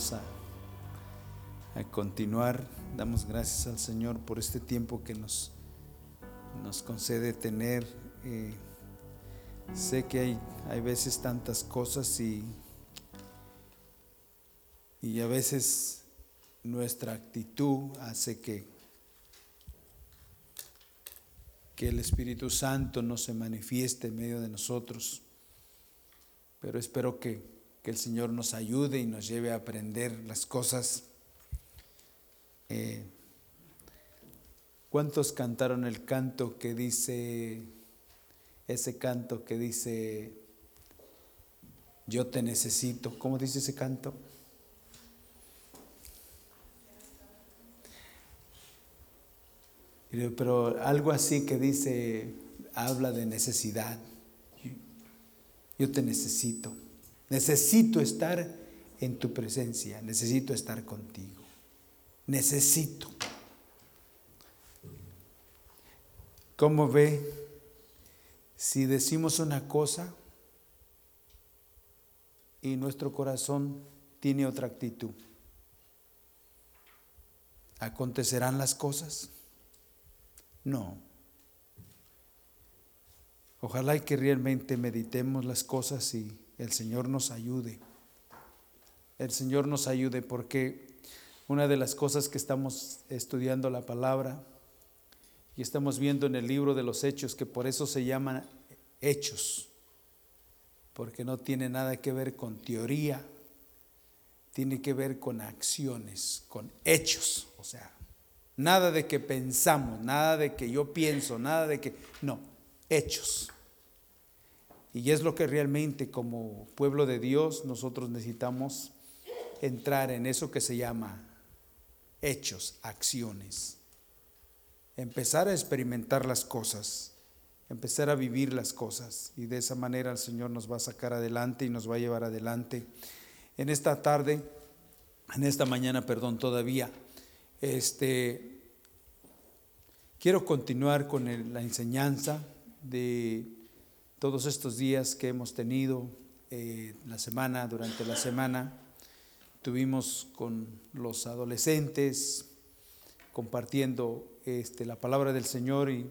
A continuar. Damos gracias al Señor por este tiempo que nos, nos concede tener. Eh, sé que hay, hay veces tantas cosas y, y a veces nuestra actitud hace que, que el Espíritu Santo no se manifieste en medio de nosotros. Pero espero que que el Señor nos ayude y nos lleve a aprender las cosas. Eh, ¿Cuántos cantaron el canto que dice, ese canto que dice, yo te necesito? ¿Cómo dice ese canto? Pero algo así que dice, habla de necesidad. Yo te necesito. Necesito estar en tu presencia, necesito estar contigo. Necesito. ¿Cómo ve? Si decimos una cosa y nuestro corazón tiene otra actitud, ¿acontecerán las cosas? No. Ojalá y que realmente meditemos las cosas y el Señor nos ayude. El Señor nos ayude porque una de las cosas que estamos estudiando la palabra y estamos viendo en el libro de los hechos, que por eso se llaman hechos, porque no tiene nada que ver con teoría, tiene que ver con acciones, con hechos, o sea, nada de que pensamos, nada de que yo pienso, nada de que, no, hechos. Y es lo que realmente como pueblo de Dios nosotros necesitamos entrar en eso que se llama hechos, acciones. Empezar a experimentar las cosas, empezar a vivir las cosas. Y de esa manera el Señor nos va a sacar adelante y nos va a llevar adelante. En esta tarde, en esta mañana, perdón, todavía, este, quiero continuar con la enseñanza de todos estos días que hemos tenido eh, la semana, durante la semana, tuvimos con los adolescentes compartiendo este, la palabra del Señor y,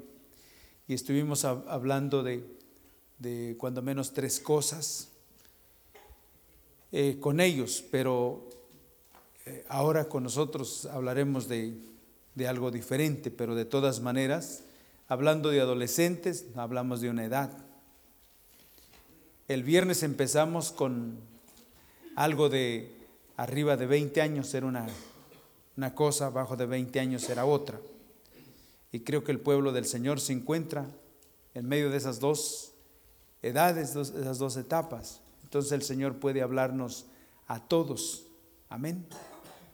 estuvimos hablando de, cuando menos tres cosas eh, con ellos, pero eh, ahora con nosotros hablaremos de, de algo diferente, pero de todas maneras, hablando de adolescentes, hablamos de una edad el viernes empezamos con algo de arriba de 20 años era una, una cosa, abajo de 20 años era otra. Y creo que el pueblo del Señor se encuentra en medio de esas dos edades, esas dos etapas. Entonces el Señor puede hablarnos a todos. Amén.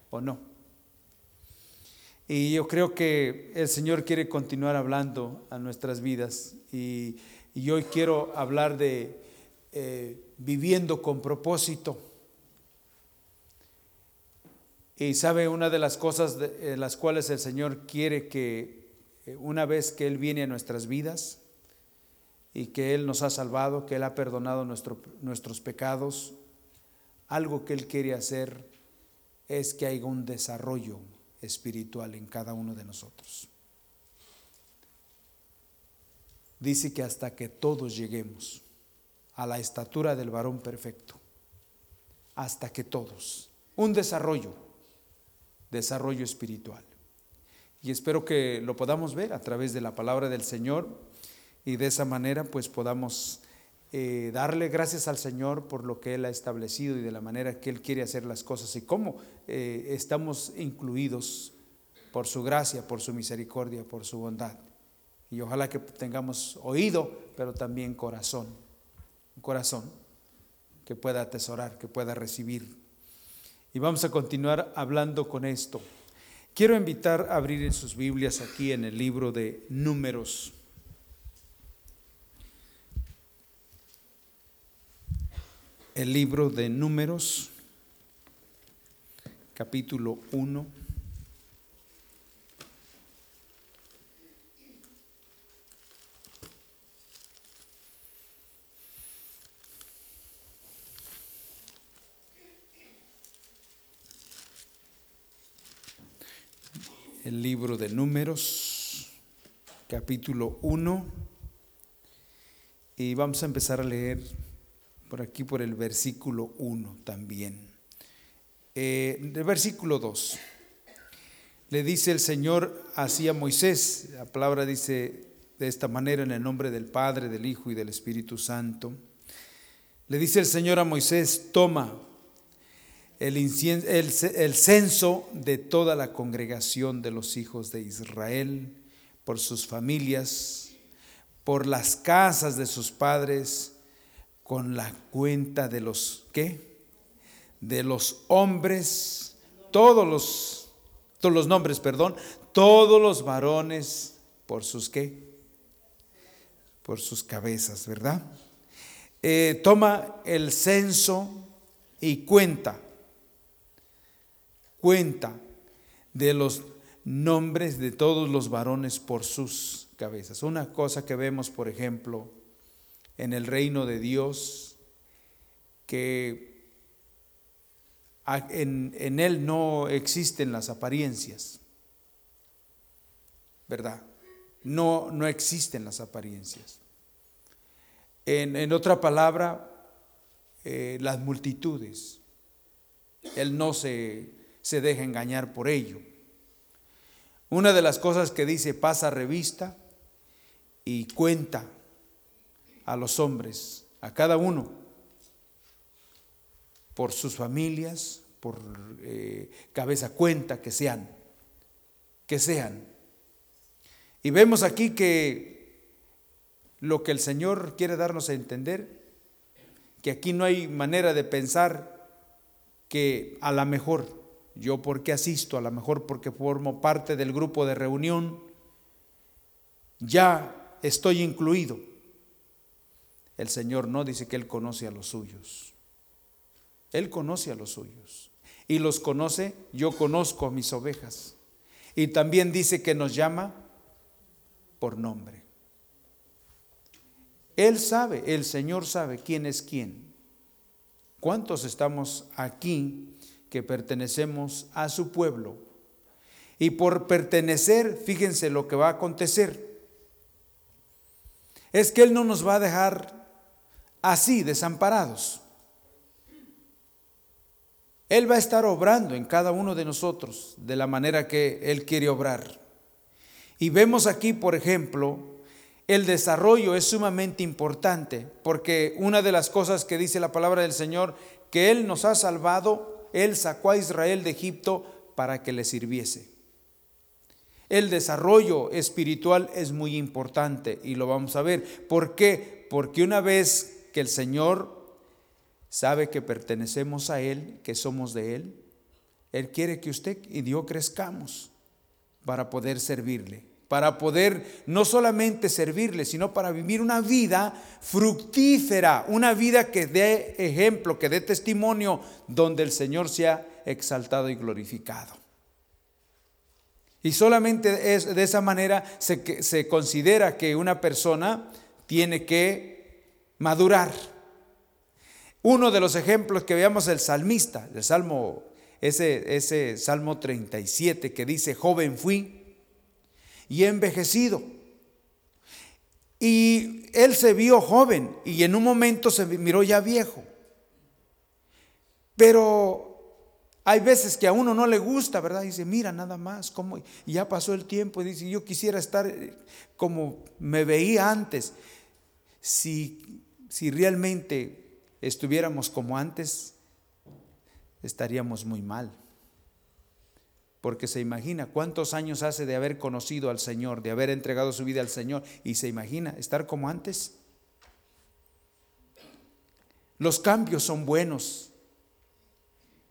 ¿O no? Y yo creo que el Señor quiere continuar hablando a nuestras vidas. Y, y hoy quiero hablar de eh, viviendo con propósito. Y sabe, una de las cosas de, las cuales el Señor quiere que eh, una vez que Él viene a nuestras vidas y que Él nos ha salvado, que Él ha perdonado nuestros pecados, algo que Él quiere hacer es que haya un desarrollo espiritual en cada uno de nosotros. Dice que hasta que todos lleguemos a la estatura del varón perfecto, hasta que todos, un desarrollo, desarrollo espiritual. Y espero que lo podamos ver a través de la palabra del Señor y de esa manera pues podamos eh, darle gracias al Señor por lo que Él ha establecido y de la manera que Él quiere hacer las cosas y cómo eh, estamos incluidos por su gracia, por su misericordia, por su bondad. Y ojalá que tengamos oído, pero también corazón un corazón que pueda atesorar, que pueda recibir. Y vamos a continuar hablando con esto. Quiero invitar a abrir en sus Biblias aquí en el libro de Números. El libro de Números, capítulo 1. El libro de números, capítulo 1, y vamos a empezar a leer por aquí por el versículo 1 también. Eh, el versículo 2. Le dice el Señor así a Moisés, la palabra dice de esta manera en el nombre del Padre, del Hijo y del Espíritu Santo. Le dice el Señor a Moisés, toma el, el, censo de toda la congregación de los hijos de Israel, por sus familias, por las casas de sus padres, con la cuenta de los qué? De los hombres, todos los, todos los nombres, perdón, todos los varones por sus qué? Por sus cabezas, ¿verdad? Eh, toma el censo y cuenta, cuenta de los nombres de todos los varones por sus cabezas. Una cosa que vemos, por ejemplo, en el reino de Dios, que en, en Él no existen las apariencias, ¿verdad? No, no existen las apariencias. En, otra palabra, eh, las multitudes. Él no se, se deja engañar por ello. Una de las cosas que dice, pasa revista y cuenta a los hombres, a cada uno, por sus familias, por eh, cabeza cuenta que sean, que sean. Y vemos aquí que lo que el Señor quiere darnos a entender, que aquí no hay manera de pensar que a lo mejor yo porque asisto, a lo mejor porque formo parte del grupo de reunión, ya estoy incluido. El Señor no dice que Él conoce a los suyos. Él conoce a los suyos. Y los conoce, yo conozco a mis ovejas. Y también dice que nos llama por nombre. Él sabe, el Señor sabe quién es quién. ¿Cuántos estamos aquí que pertenecemos a su pueblo? Y por pertenecer, fíjense lo que va a acontecer. Es que Él no nos va a dejar así, desamparados. Él va a estar obrando en cada uno de nosotros de la manera que Él quiere obrar. Y vemos aquí, por ejemplo, el desarrollo es sumamente importante porque una de las cosas que dice la palabra del Señor, que Él nos ha salvado, Él sacó a Israel de Egipto para que le sirviese. El desarrollo espiritual es muy importante y lo vamos a ver. ¿Por qué? Porque una vez que el Señor sabe que pertenecemos a Él, que somos de Él, Él quiere que usted y yo crezcamos para poder servirle para poder no solamente servirle, sino para vivir una vida fructífera, una vida que dé ejemplo, que dé testimonio, donde el Señor sea exaltado y glorificado. Y solamente es, de esa manera se, se considera que una persona tiene que madurar. Uno de los ejemplos que veamos el salmista, el salmo, ese, ese salmo 37 que dice, joven fui y envejecido. Y él se vio joven y en un momento se miró ya viejo. Pero hay veces que a uno no le gusta, ¿verdad? dice, mira nada más, cómo y ya pasó el tiempo y dice, yo quisiera estar como me veía antes. Si, si realmente estuviéramos como antes, estaríamos muy mal porque se imagina cuántos años hace de haber conocido al Señor, de haber entregado su vida al Señor, y se imagina estar como antes. Los cambios son buenos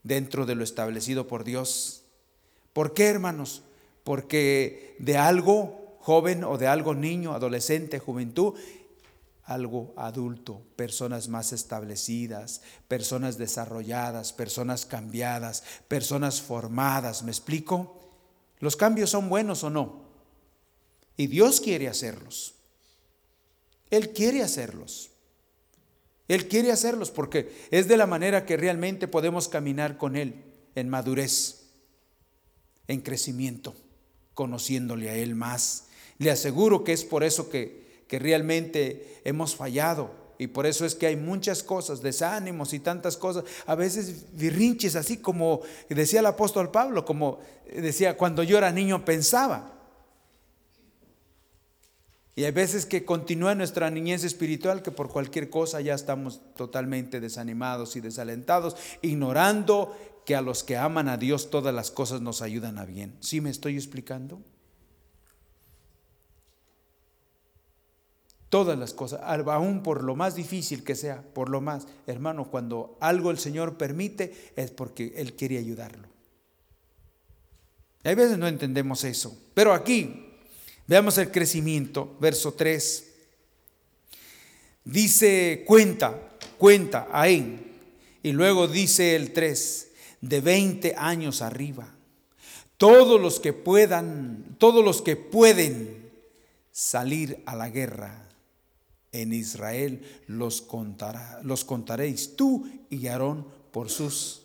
dentro de lo establecido por Dios. ¿Por qué, hermanos? Porque de algo joven o de algo niño, adolescente, juventud, algo adulto, personas más establecidas, personas desarrolladas, personas cambiadas, personas formadas. ¿Me explico? ¿Los cambios son buenos o no? Y Dios quiere hacerlos. Él quiere hacerlos. Él quiere hacerlos porque es de la manera que realmente podemos caminar con Él en madurez, en crecimiento. conociéndole a Él más. Le aseguro que es por eso que, que realmente hemos fallado. Y por eso es que hay muchas cosas, desánimos y tantas cosas, a veces virrinches, así como decía el apóstol Pablo, como decía, cuando yo era niño pensaba. Y hay veces que continúa nuestra niñez espiritual que por cualquier cosa ya estamos totalmente desanimados y desalentados, ignorando que a los que aman a Dios todas las cosas nos ayudan a bien. ¿Sí me estoy explicando? Todas las cosas, aún por lo más difícil que sea, por lo más, hermano, cuando algo el Señor permite es porque Él quiere ayudarlo. Hay veces no entendemos eso, pero aquí Veamos el crecimiento, verso 3. Dice, cuenta, cuenta, ahí. Y luego dice el 3, de 20 años arriba. Todos los que puedan, todos los que pueden salir a la guerra en Israel los los contaréis tú y Aarón por sus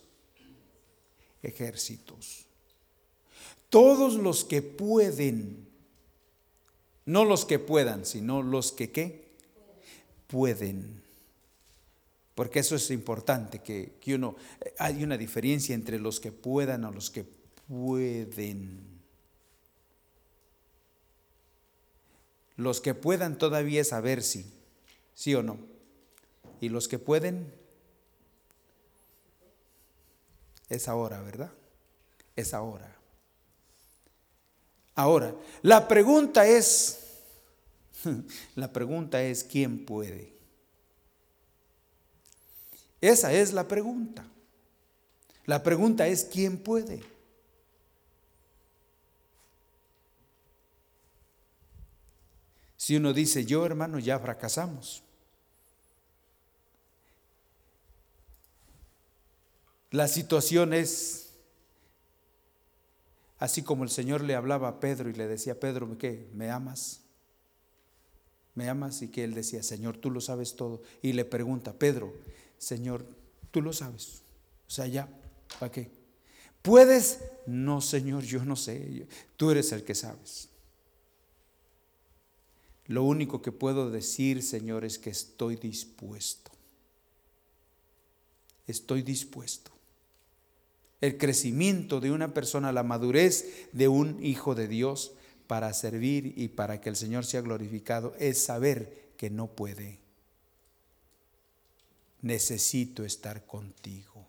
ejércitos. Todos los que pueden no los que puedan, sino los que qué? Pueden. Porque eso es importante, que, uno, hay una diferencia entre los que puedan o los que pueden. Los que puedan todavía es saber si, sí o no. Y los que pueden es ahora, ¿verdad? Es ahora. Ahora, la pregunta es, la pregunta es, ¿quién puede? Esa es la pregunta. La pregunta es, ¿quién puede? Si uno dice, yo hermano, ya fracasamos. La situación es Así como el Señor le hablaba a Pedro y le decía, Pedro, ¿qué? ¿Me amas? ¿Me amas? Y que él decía, Señor, tú lo sabes todo. Y le pregunta, Pedro, Señor, tú lo sabes. O sea, ya, ¿para qué? ¿Puedes? No, Señor, yo no sé. Tú eres el que sabes. Lo único que puedo decir, Señor, es que estoy dispuesto. Estoy dispuesto el crecimiento de una persona, la madurez de un hijo de Dios para servir y para que el Señor sea glorificado, es saber que no puede. Necesito estar contigo.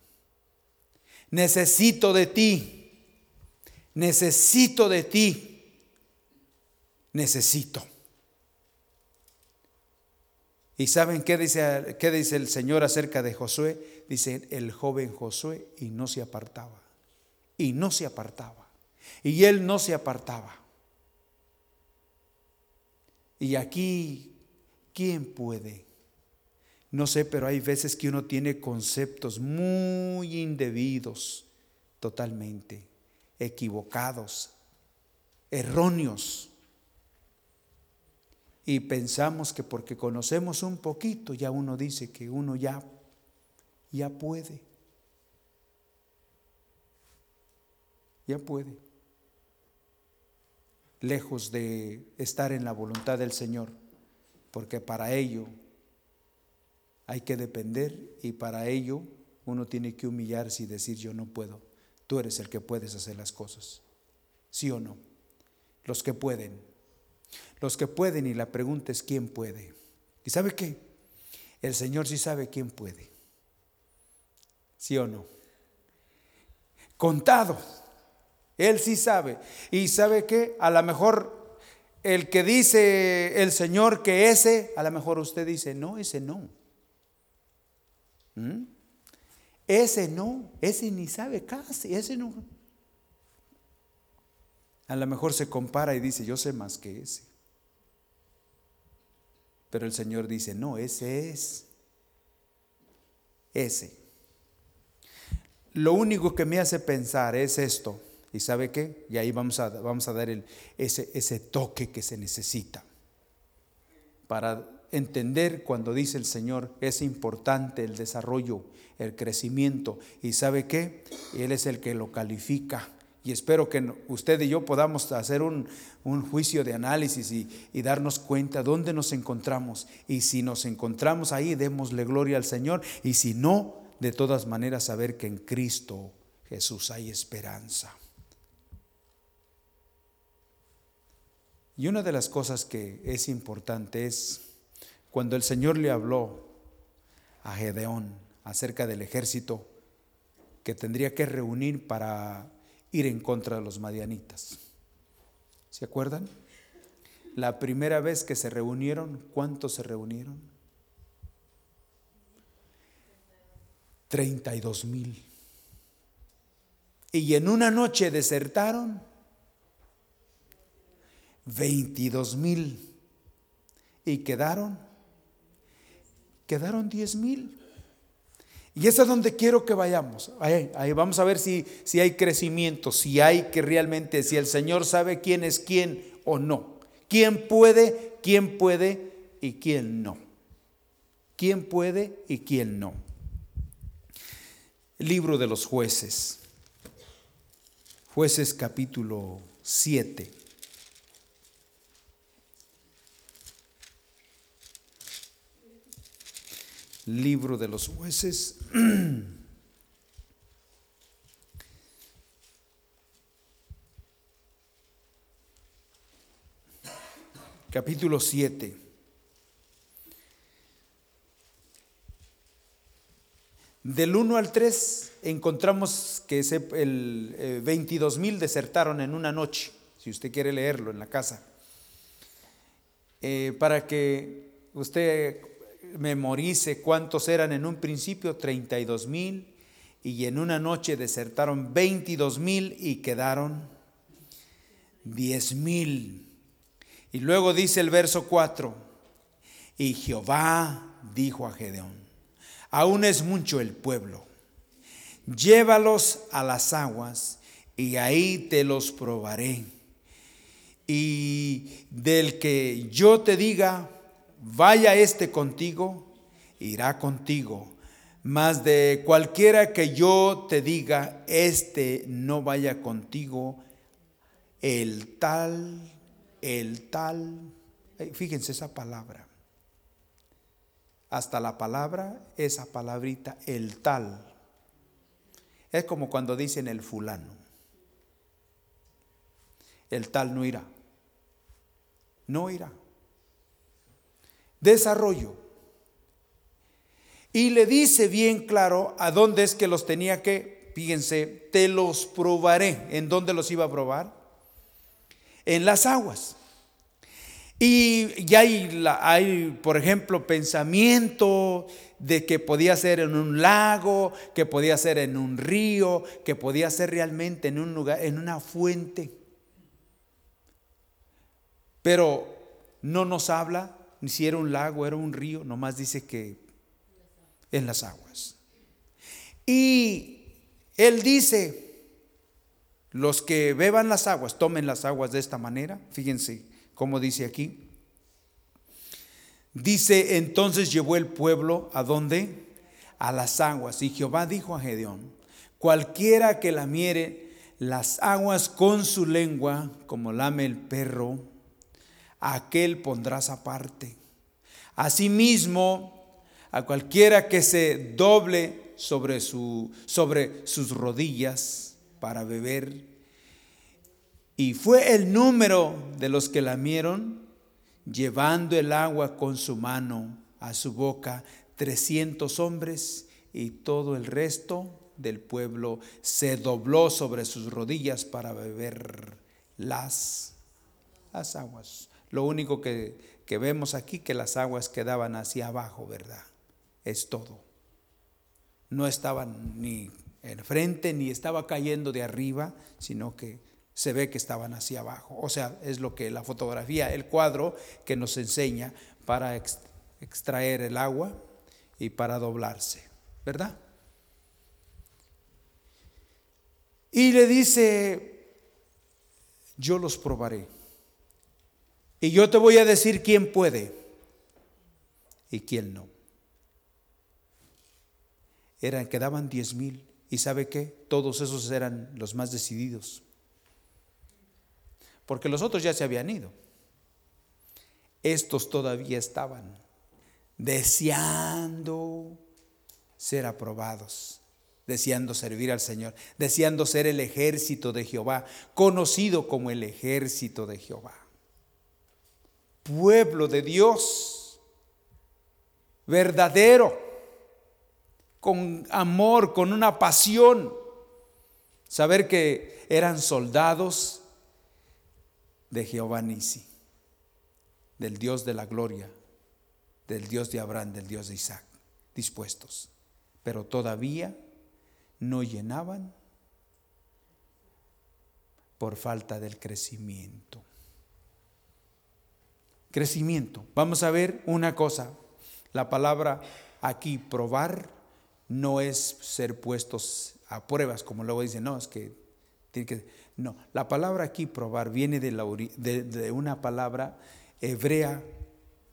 Necesito de ti. Necesito de ti. Necesito. ¿Y saben qué dice, qué dice el Señor acerca de Josué? Dice el joven Josué y no se apartaba. Y no se apartaba. Y él no se apartaba. Y aquí, ¿quién puede? No sé, pero hay veces que uno tiene conceptos muy indebidos, totalmente equivocados, erróneos y pensamos que porque conocemos un poquito ya uno dice que uno ya ya puede. Ya puede. Lejos de estar en la voluntad del Señor, porque para ello hay que depender y para ello uno tiene que humillarse y decir yo no puedo. Tú eres el que puedes hacer las cosas. ¿Sí o no? Los que pueden los que pueden y la pregunta es quién puede. ¿Y sabe qué? El Señor sí sabe quién puede. ¿Sí o no? Contado. Él sí sabe. ¿Y sabe qué? A lo mejor el que dice el Señor que ese, a lo mejor usted dice, no, ese no. ¿Mm? Ese no, ese ni sabe casi, ese no. A lo mejor se compara y dice, yo sé más que ese. Pero el Señor dice, no, ese es. Ese. Lo único que me hace pensar es esto. ¿Y sabe qué? Y ahí vamos a, vamos a dar el, ese, ese toque que se necesita. Para entender cuando dice el Señor, es importante el desarrollo, el crecimiento. ¿Y sabe qué? Él es el que lo califica Y espero que usted y yo podamos hacer un, juicio de análisis y, y, darnos cuenta dónde nos encontramos. Y si nos encontramos ahí, démosle gloria al Señor. Y si no, de todas maneras, saber que en Cristo Jesús hay esperanza. Y una de las cosas que es importante es cuando el Señor le habló a Gedeón acerca del ejército que tendría que reunir para ir en contra de los madianitas. ¿Se acuerdan? La primera vez que se reunieron, ¿cuántos se reunieron? 32 mil. Y en una noche desertaron 22 mil. Y quedaron, quedaron 10 mil. Y es a donde quiero que vayamos. Ahí, ahí, vamos a ver si, si hay crecimiento, si hay que realmente, si el Señor sabe quién es quién o no. ¿Quién puede, quién puede y quién no? ¿Quién puede y quién no? libro de los jueces. Jueces capítulo 7. Libro de los jueces. capítulo 7. Del 1 al 3 encontramos que el 22 eh, mil desertaron en una noche, si usted quiere leerlo en la casa. Eh, para que usted memorice cuántos eran en un principio, 32 mil, y en una noche desertaron 22 mil y quedaron 10 mil. Y luego dice el verso 4, y Jehová dijo a Gedeón, aún es mucho el pueblo. Llévalos a las aguas y ahí te los probaré. Y del que yo te diga, vaya este contigo, irá contigo. Mas de cualquiera que yo te diga, este no vaya contigo, el tal, el tal, fíjense esa palabra hasta la palabra, esa palabrita, el tal. Es como cuando dicen el fulano. El tal no irá. No irá. Desarrollo. Y le dice bien claro a dónde es que los tenía que, fíjense, te los probaré. ¿En dónde los iba a probar? En las aguas. Y ya hay, hay, por ejemplo, pensamiento de que podía ser en un lago, que podía ser en un río, que podía ser realmente en un lugar, en una fuente. Pero no nos habla ni si era un lago, era un río, nomás dice que en las aguas. Y él dice, los que beban las aguas, tomen las aguas de esta manera, fíjense, como dice aquí. Dice, entonces llevó el pueblo a dónde? A las aguas. Y Jehová dijo a Gedeón, cualquiera que lamiere las aguas con su lengua, como lame el perro, aquel pondrás aparte. Asimismo, a cualquiera que se doble sobre, sobre sus rodillas para beber, y fue el número de los que lamieron, llevando el agua con su mano a su boca, trescientos hombres, y todo el resto del pueblo se dobló sobre sus rodillas para beber las, las aguas. Lo único que, que vemos aquí que las aguas quedaban hacia abajo, ¿verdad? Es todo. No estaban ni en frente ni estaba cayendo de arriba, sino que se ve que estaban hacia abajo. O sea, es lo que la fotografía, el cuadro que nos enseña para extraer el agua y para doblarse, ¿verdad? Y le dice, yo los probaré. Y yo te voy a decir quién puede y quién no. Eran, quedaban diez mil. ¿Y sabe qué? Todos esos eran los más decididos porque los otros ya se habían ido. Estos todavía estaban deseando ser aprobados, deseando servir al Señor, deseando ser el ejército de Jehová, conocido como el ejército de Jehová. Pueblo de Dios, verdadero, con amor, con una pasión. Saber que eran soldados de Jehová Nisi, del Dios de la gloria, del Dios de Abraham, del Dios de Isaac, dispuestos, pero todavía no llenaban por falta del crecimiento. Crecimiento. Vamos a ver una cosa. La palabra aquí, probar, no es ser puestos a pruebas, como luego dicen, no, es que tiene que... No, la palabra aquí, probar, viene de, una palabra hebrea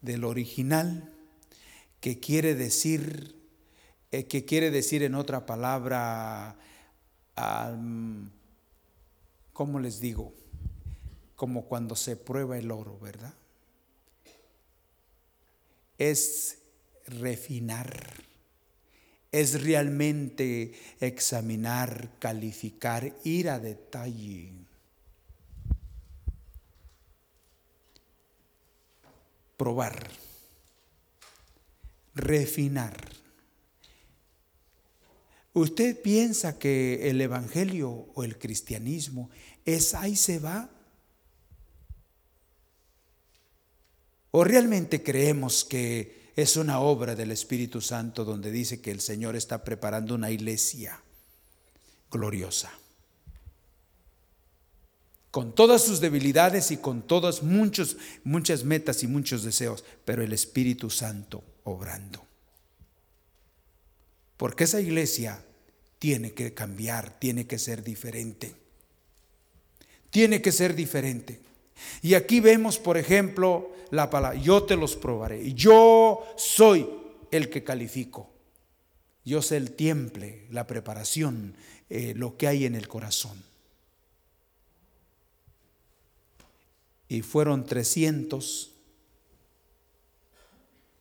del original que quiere decir, eh, que quiere decir en otra palabra, ¿cómo les digo? Como cuando se prueba el oro, ¿verdad? Es refinar, es realmente examinar, calificar, ir a detalle. Probar refinar. ¿Usted piensa que el Evangelio o el cristianismo es ahí se va? ¿O realmente creemos que es una obra del Espíritu Santo donde dice que el Señor está preparando una iglesia gloriosa? Con todas sus debilidades y con todas muchos, muchas metas y muchos deseos, pero el Espíritu Santo obrando. Porque esa iglesia tiene que cambiar, tiene que ser diferente. Tiene que ser diferente. Y aquí vemos, por ejemplo, la palabra, yo te los probaré. Yo soy el que califico. Yo sé el tiemple, la preparación, eh, lo que hay en el corazón. Y fueron 300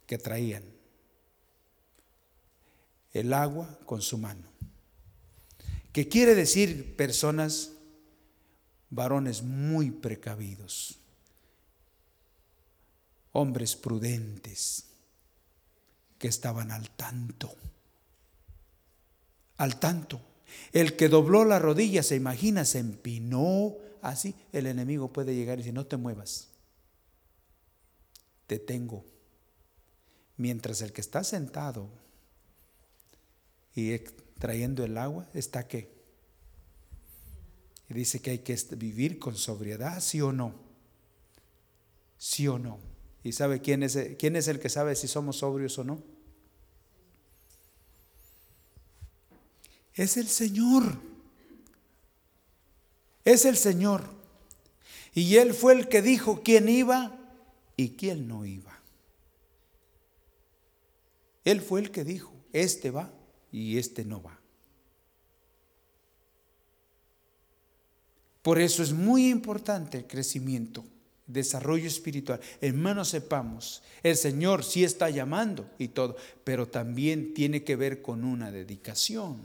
que traían el agua con su mano. Que quiere decir personas, varones muy precavidos, hombres prudentes, que estaban al tanto, al tanto. El que dobló la rodilla, se imagina, se empinó así, el enemigo puede llegar y decir, no te muevas, te tengo Mientras el que está sentado y trayendo el agua está qué? Y dice que hay que vivir con sobriedad, sí o no. Sí o no. ¿Y sabe quién es, quién es el que sabe si somos sobrios o no? Es el Señor. Es el Señor. Y Él fue el que dijo quién iba y quién no iba. Él fue el que dijo, este va y este no va. Por eso es muy importante el crecimiento, desarrollo espiritual. Hermanos, sepamos, el Señor sí está llamando y todo, pero también tiene que ver con una dedicación.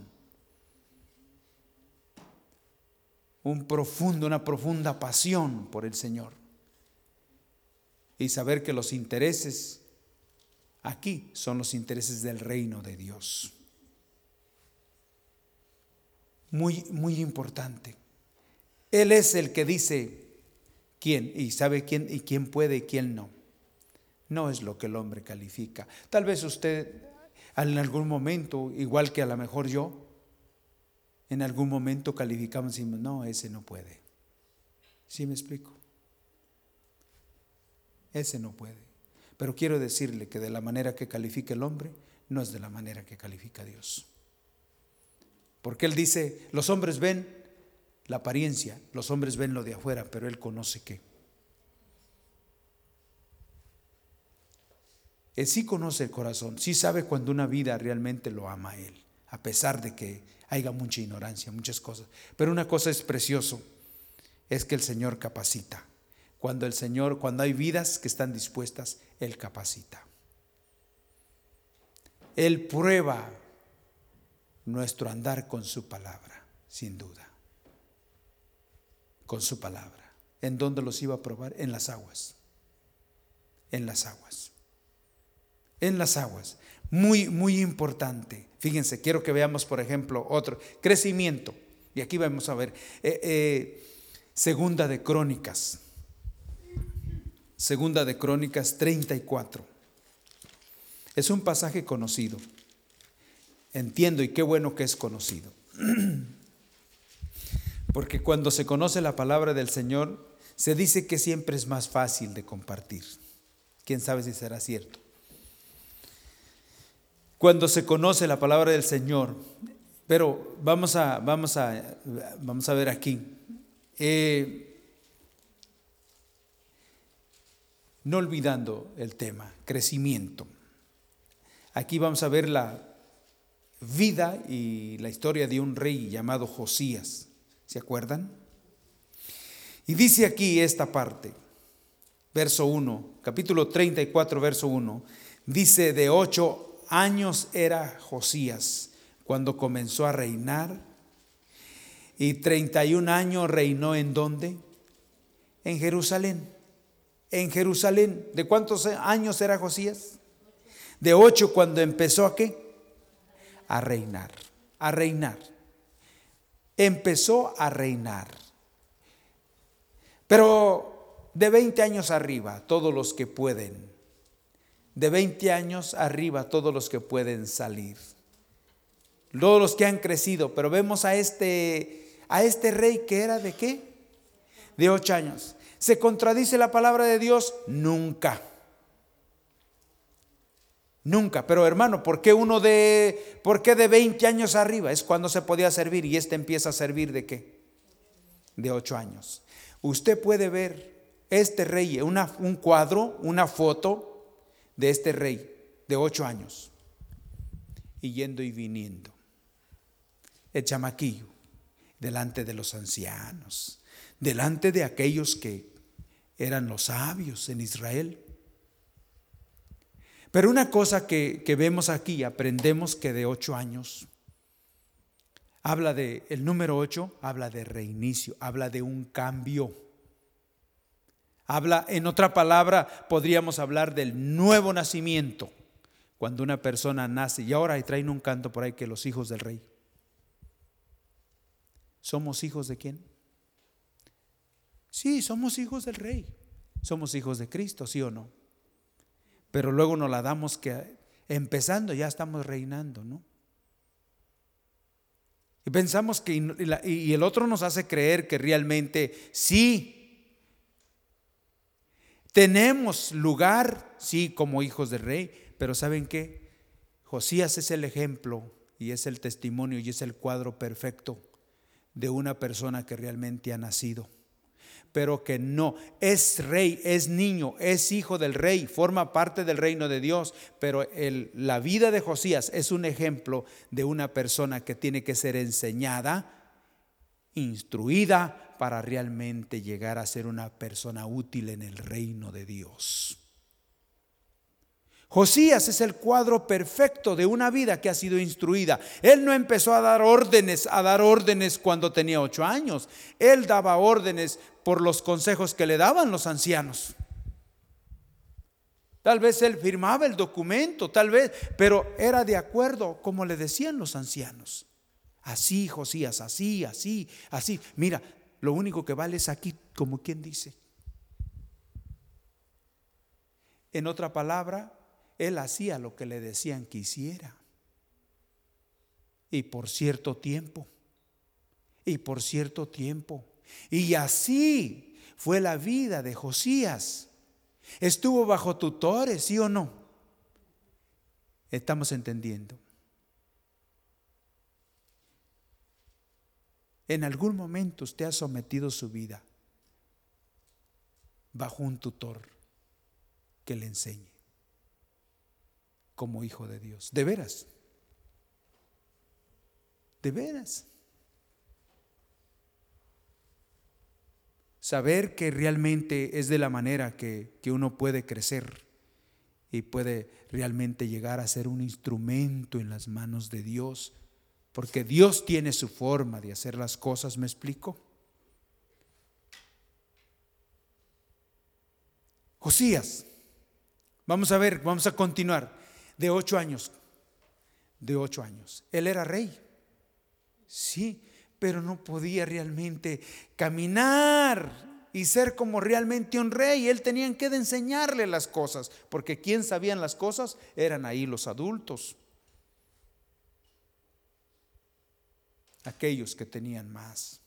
Un profundo, una profunda pasión por el Señor. Y saber que los intereses Aquí son los intereses del reino de Dios. Muy, muy importante. Él es el que dice quién y sabe quién y quién puede y quién no. No es lo que el hombre califica. Tal vez usted en algún momento, igual que a lo mejor yo, en algún momento calificamos y decimos, no, ese no puede. ¿Sí me explico? Ese no puede. Pero quiero decirle que de la manera que califica el hombre, no es de la manera que califica Dios. Porque Él dice, los hombres ven la apariencia, los hombres ven lo de afuera, pero Él conoce qué. Él sí conoce el corazón, sí sabe cuando una vida realmente lo ama a Él, a pesar de que haya mucha ignorancia, muchas cosas. Pero una cosa es precioso, es que el Señor capacita. Cuando el Señor, cuando hay vidas que están dispuestas, Él capacita. Él prueba nuestro andar con su palabra, sin duda. Con su palabra. ¿En dónde los iba a probar? En las aguas. En las aguas. En las aguas. Muy, muy importante. Fíjense, quiero que veamos, por ejemplo, otro. Crecimiento. Y aquí vamos a ver. Eh, eh, segunda de Crónicas. Segunda de Crónicas 34. Es un pasaje conocido. Entiendo y qué bueno que es conocido. Porque cuando se conoce la palabra del Señor, se dice que siempre es más fácil de compartir. ¿Quién sabe si será cierto? Cuando se conoce la palabra del Señor, pero vamos a, vamos a, vamos a ver aquí. Eh, no olvidando el tema, crecimiento. Aquí vamos a ver la vida y la historia de un rey llamado Josías. ¿Se acuerdan? Y dice aquí esta parte, verso 1, capítulo 34, verso 1, dice, de ocho años era Josías cuando comenzó a reinar. Y 31 años reinó en dónde? En Jerusalén. En Jerusalén. ¿De cuántos años era Josías? De ocho cuando empezó a qué? A reinar. A reinar. Empezó a reinar. Pero de 20 años arriba, todos los que pueden. De 20 años arriba, todos los que pueden salir todos los que han crecido, pero vemos a este, a este rey que era de qué? De ocho años. ¿Se contradice la palabra de Dios? Nunca. Nunca. Pero hermano, ¿por qué uno de, por qué de 20 años arriba? Es cuando se podía servir y este empieza a servir de qué? De ocho años. Usted puede ver este rey, una, un cuadro, una foto de este rey de ocho años y yendo y viniendo el chamaquillo, delante de los ancianos, delante de aquellos que eran los sabios en Israel. Pero una cosa que, vemos aquí, aprendemos que de ocho años, habla de, el número ocho habla de reinicio, habla de un cambio. Habla, en otra palabra, podríamos hablar del nuevo nacimiento, cuando una persona nace. Y ahora traen un canto por ahí que los hijos del rey. ¿Somos hijos de quién? Sí, somos hijos del rey. Somos hijos de Cristo, ¿sí o no? Pero luego nos la damos que empezando ya estamos reinando, ¿no? Y pensamos que, y el otro nos hace creer que realmente sí, tenemos lugar, sí, como hijos del rey, pero ¿saben qué? Josías es el ejemplo y es el testimonio y es el cuadro perfecto de una persona que realmente ha nacido, pero que no es rey, es niño, es hijo del rey, forma parte del reino de Dios, pero la vida de Josías es un ejemplo de una persona que tiene que ser enseñada, instruida para realmente llegar a ser una persona útil en el reino de Dios. Josías es el cuadro perfecto de una vida que ha sido instruida. Él no empezó a dar órdenes, a dar órdenes cuando tenía ocho años. Él daba órdenes por los consejos que le daban los ancianos. Tal vez él firmaba el documento, tal vez, pero era de acuerdo como le decían los ancianos. Así, Josías, así, así, así. Mira, lo único que vale es aquí, como quien dice. En otra palabra, él hacía lo que le decían que hiciera. Y por cierto tiempo. Y por cierto tiempo. Y así fue la vida de Josías. Estuvo bajo tutores, ¿sí o no? Estamos entendiendo. En algún momento usted ha sometido su vida bajo un tutor que le enseñe como hijo de Dios. De veras. De veras. Saber que realmente es de la manera que, que uno puede crecer y puede realmente llegar a ser un instrumento en las manos de Dios, porque Dios tiene su forma de hacer las cosas, ¿me explico? Josías, vamos a ver, vamos a continuar, de ocho años, de ocho años, él era rey, sí, pero no podía realmente caminar y ser como realmente un rey. Él tenía que enseñarle las cosas, porque quien sabían las cosas eran ahí los adultos. Aquellos que tenían más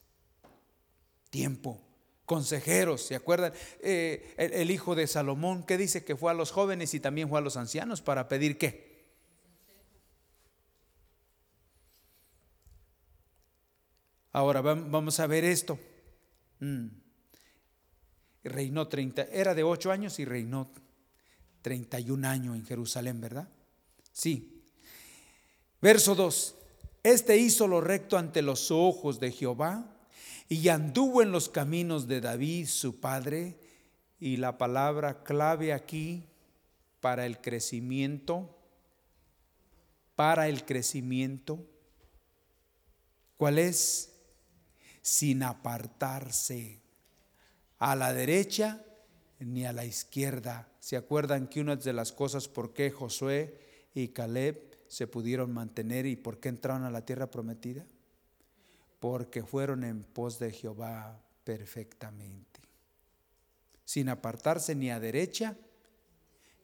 tiempo, consejeros, ¿se acuerdan? Eh, el, el, hijo de Salomón, que dice que fue a los jóvenes y también fue a los ancianos para pedir qué? Ahora vamos a ver esto. Mm reinó 30, era de 8 años y reinó 31 años en Jerusalén, ¿verdad? Sí. Verso 2. Este hizo lo recto ante los ojos de Jehová y anduvo en los caminos de David, su padre. Y la palabra clave aquí para el crecimiento, para el crecimiento, ¿cuál es? Sin apartarse a la derecha ni a la izquierda. ¿Se acuerdan que una de las cosas por qué Josué y Caleb se pudieron mantener y por qué entraron a la tierra prometida? Porque fueron en pos de Jehová perfectamente, sin apartarse ni a derecha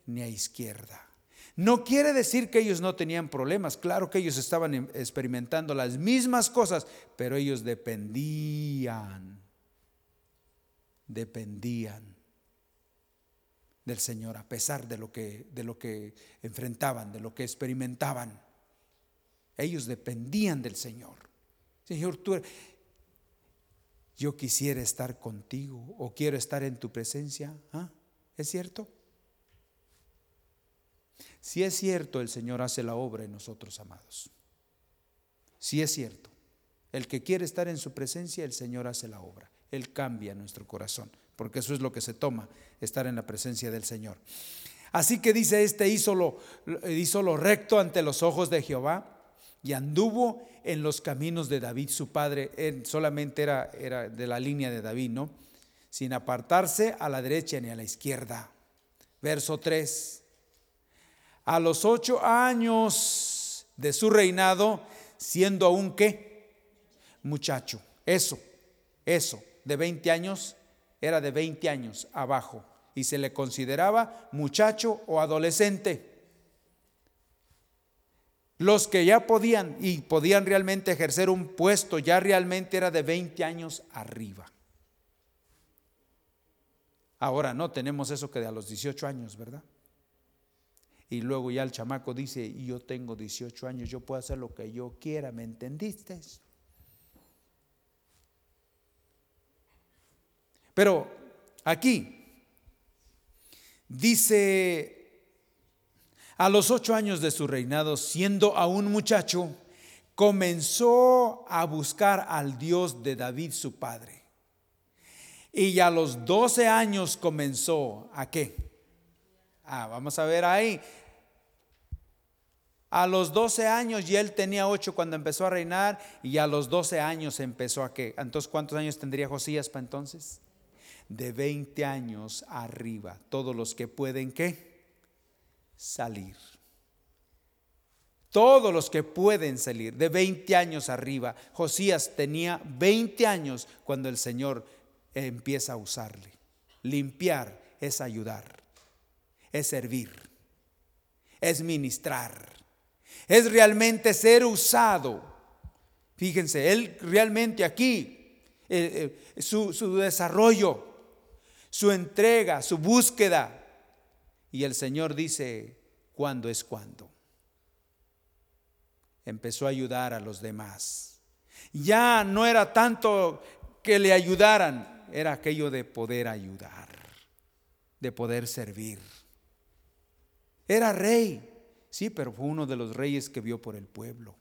ni a izquierda. No quiere decir que ellos no tenían problemas, claro que ellos estaban em, experimentando las mismas cosas, pero ellos dependían dependían del Señor a pesar de lo que de lo que enfrentaban, de lo que experimentaban. Ellos dependían del Señor. Señor, tú yo quisiera estar contigo o quiero estar en tu presencia. ¿Ah? ¿Es cierto? Si es cierto, el Señor hace la obra en nosotros, amados. Si es cierto. El que quiere estar en su presencia, el Señor hace la obra. Él cambia nuestro corazón, porque eso es lo que se toma, estar en la presencia del Señor. Así que dice este, hizo lo, hizo lo recto ante los ojos de Jehová y anduvo en los caminos de David, su padre. Él solamente era, era de la línea de David, ¿no? Sin apartarse a la derecha ni a la izquierda. Verso 3. A los ocho años de su reinado, siendo aún qué? Muchacho. Eso, eso de 20 años era de 20 años abajo y se le consideraba muchacho o adolescente. Los que ya podían y podían realmente ejercer un puesto ya realmente era de 20 años arriba. Ahora no tenemos eso que de a los 18 años, ¿verdad? Y luego ya el chamaco dice, yo tengo 18 años, yo puedo hacer lo que yo quiera, ¿me entendiste? Pero aquí dice, a los ocho años de su reinado, siendo aún muchacho, comenzó a buscar al Dios de David su padre. Y a los doce años comenzó a qué? Ah, vamos a ver ahí. A los doce años y él tenía ocho cuando empezó a reinar y a los doce años empezó a qué. Entonces, ¿cuántos años tendría Josías para entonces? de 20 años arriba, todos los que pueden qué? Salir. Todos los que pueden salir de 20 años arriba. Josías tenía 20 años cuando el Señor empieza a usarle. Limpiar es ayudar, es servir, es ministrar, es realmente ser usado. Fíjense, él realmente aquí, eh, eh, su, su desarrollo su entrega, su búsqueda. Y el Señor dice, ¿cuándo es cuándo? Empezó a ayudar a los demás. Ya no era tanto que le ayudaran, era aquello de poder ayudar, de poder servir. Era rey, sí, pero fue uno de los reyes que vio por el pueblo,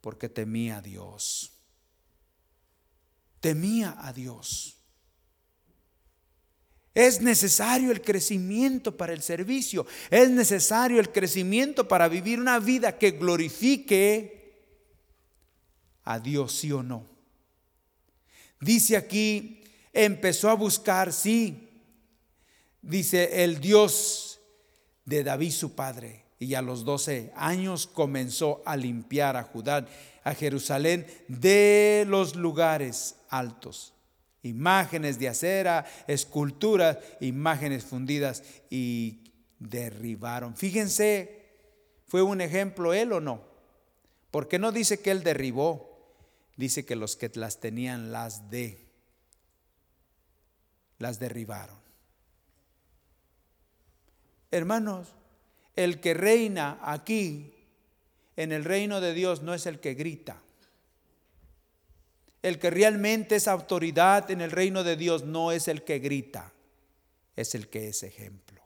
porque temía a Dios. temía a Dios. Es necesario el crecimiento para el servicio. Es necesario el crecimiento para vivir una vida que glorifique a Dios, sí o no. Dice aquí, empezó a buscar, sí, dice el Dios de David su padre. Y a los 12 años comenzó a limpiar a Judá, a Jerusalén, de los lugares altos imágenes de acera, esculturas, imágenes fundidas y derribaron. Fíjense, ¿fue un ejemplo él o no? Porque no dice que él derribó, dice que los que las tenían las de, las derribaron. Hermanos, el que reina aquí en el reino de Dios no es el que grita. El que realmente es autoridad en el reino de Dios no es el que grita, es el que es ejemplo.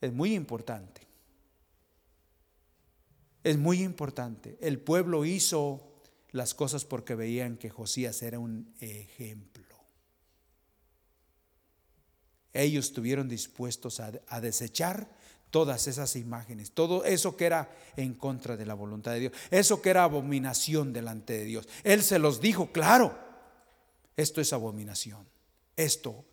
Es muy importante. Es muy importante. El pueblo hizo las cosas porque veían que Josías era un ejemplo. Ellos estuvieron dispuestos a, desechar todas esas imágenes, todo eso que era en contra de la voluntad de Dios, eso que era abominación delante de Dios. Él se los dijo, claro, esto es abominación, esto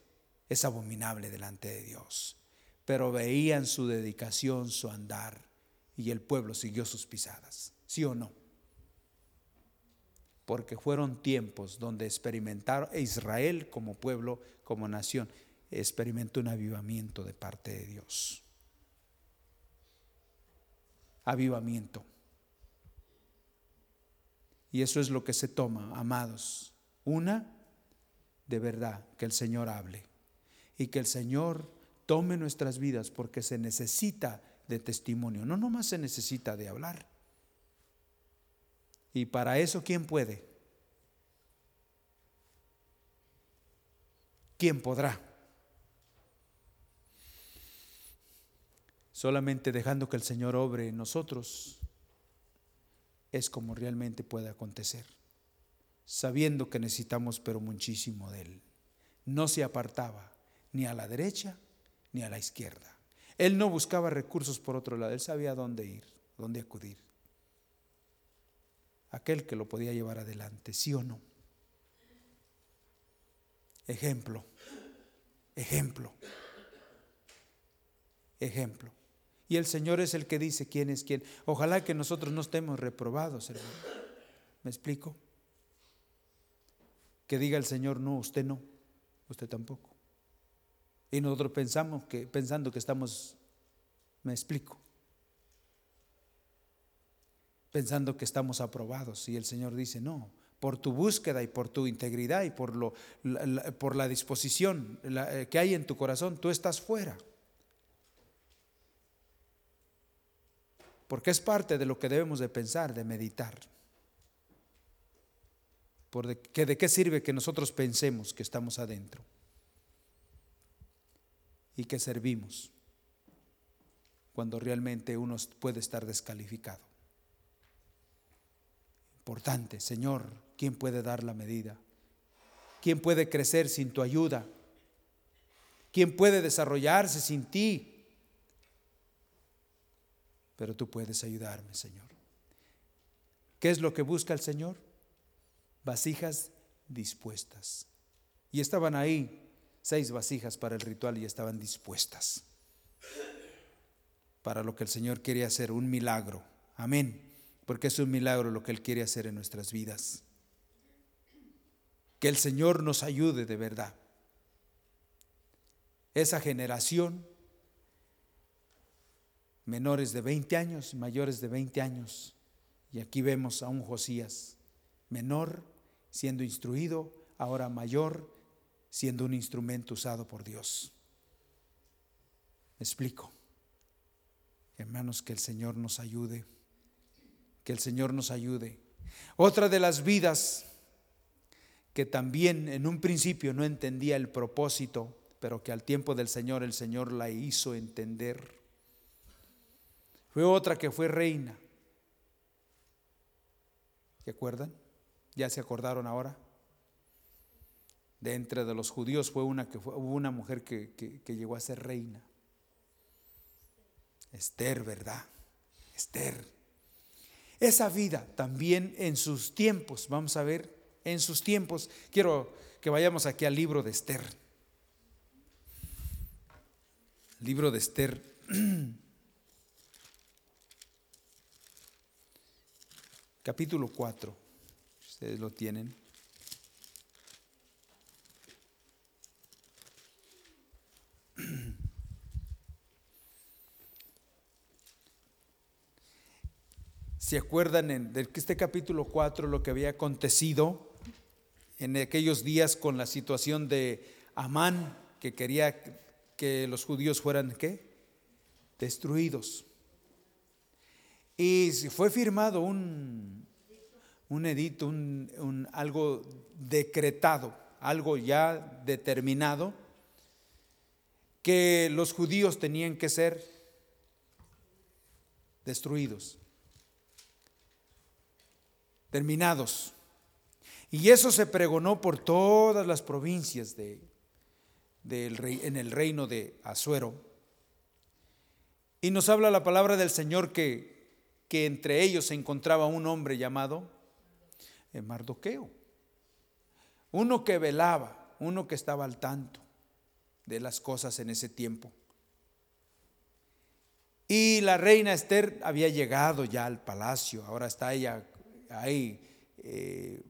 es abominable delante de Dios. Pero veían su dedicación, su andar, y el pueblo siguió sus pisadas, ¿sí o no? Porque fueron tiempos donde experimentaron Israel como pueblo, como nación, experimentó un avivamiento de parte de Dios avivamiento. Y eso es lo que se toma, amados. Una, de verdad, que el Señor hable y que el Señor tome nuestras vidas porque se necesita de testimonio, no nomás se necesita de hablar. Y para eso, ¿quién puede? ¿Quién podrá? Solamente dejando que el Señor obre en nosotros es como realmente puede acontecer. Sabiendo que necesitamos pero muchísimo de Él. No se apartaba ni a la derecha ni a la izquierda. Él no buscaba recursos por otro lado, él sabía dónde ir, dónde acudir. Aquel que lo podía llevar adelante, sí o no. Ejemplo, ejemplo, ejemplo. Y el Señor es el que dice quién es quién. Ojalá que nosotros no estemos reprobados, hermano. ¿Me explico? Que diga el Señor, no, usted no, usted tampoco. Y nosotros pensamos que, pensando que estamos, me explico, pensando que estamos aprobados. Y el Señor dice, no, por tu búsqueda y por tu integridad y por, lo, por la disposición eh, que hay en tu corazón, tú estás fuera. Porque es parte de lo que debemos de pensar, de meditar. Porque de qué sirve que nosotros pensemos que estamos adentro y que servimos cuando realmente uno puede estar descalificado. Importante, Señor, ¿quién puede dar la medida? ¿Quién puede crecer sin tu ayuda? ¿Quién puede desarrollarse sin ti? Pero tú puedes ayudarme, Señor. ¿Qué es lo que busca el Señor? Vasijas dispuestas. Y estaban ahí seis vasijas para el ritual y estaban dispuestas para lo que el Señor quiere hacer, un milagro. Amén. Porque es un milagro lo que Él quiere hacer en nuestras vidas. Que el Señor nos ayude de verdad. Esa generación menores de 20 años, mayores de 20 años. Y aquí vemos a un Josías menor siendo instruido, ahora mayor siendo un instrumento usado por Dios. Me explico. Hermanos, que el Señor nos ayude, que el Señor nos ayude. Otra de las vidas que también en un principio no entendía el propósito, pero que al tiempo del Señor el Señor la hizo entender fue otra que fue reina. ¿Se acuerdan? ¿Ya se acordaron ahora? De entre de los judíos fue una que fue, hubo una mujer que, que llegó a ser reina. Esther, ¿verdad? Esther. Esa vida también en sus tiempos, vamos a ver, en sus tiempos, quiero que vayamos aquí al libro de Esther. Libro de Esther. Capítulo 4. Ustedes lo tienen. ¿Se acuerdan en, este capítulo 4 lo que había acontecido en aquellos días con la situación de Amán, que quería que los judíos fueran ¿qué? destruidos? Y fue firmado un, un edito, un, algo decretado, algo ya determinado, que los judíos tenían que ser destruidos terminados. Y eso se pregonó por todas las provincias de, en el reino de Azuero. Y nos habla la palabra del Señor que, que entre ellos se encontraba un hombre llamado eh, Mardoqueo. Uno que velaba, uno que estaba al tanto de las cosas en ese tiempo. Y la reina Esther había llegado ya al palacio, ahora está ella ahí eh,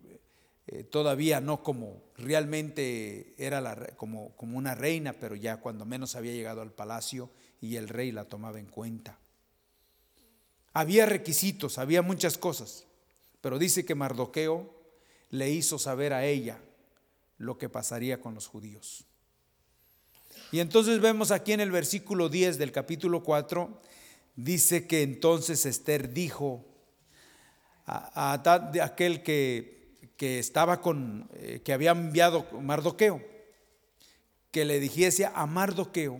eh, todavía no como realmente era la, como, como una reina, pero ya cuando menos había llegado al palacio y el rey la tomaba en cuenta. Había requisitos, había muchas cosas, pero dice que Mardoqueo le hizo saber a ella lo que pasaría con los judíos. Y entonces vemos aquí en el versículo 10 del capítulo 4, dice que entonces Esther dijo a, aquel que, que estaba con, eh, que había enviado Mardoqueo, que le dijese a Mardoqueo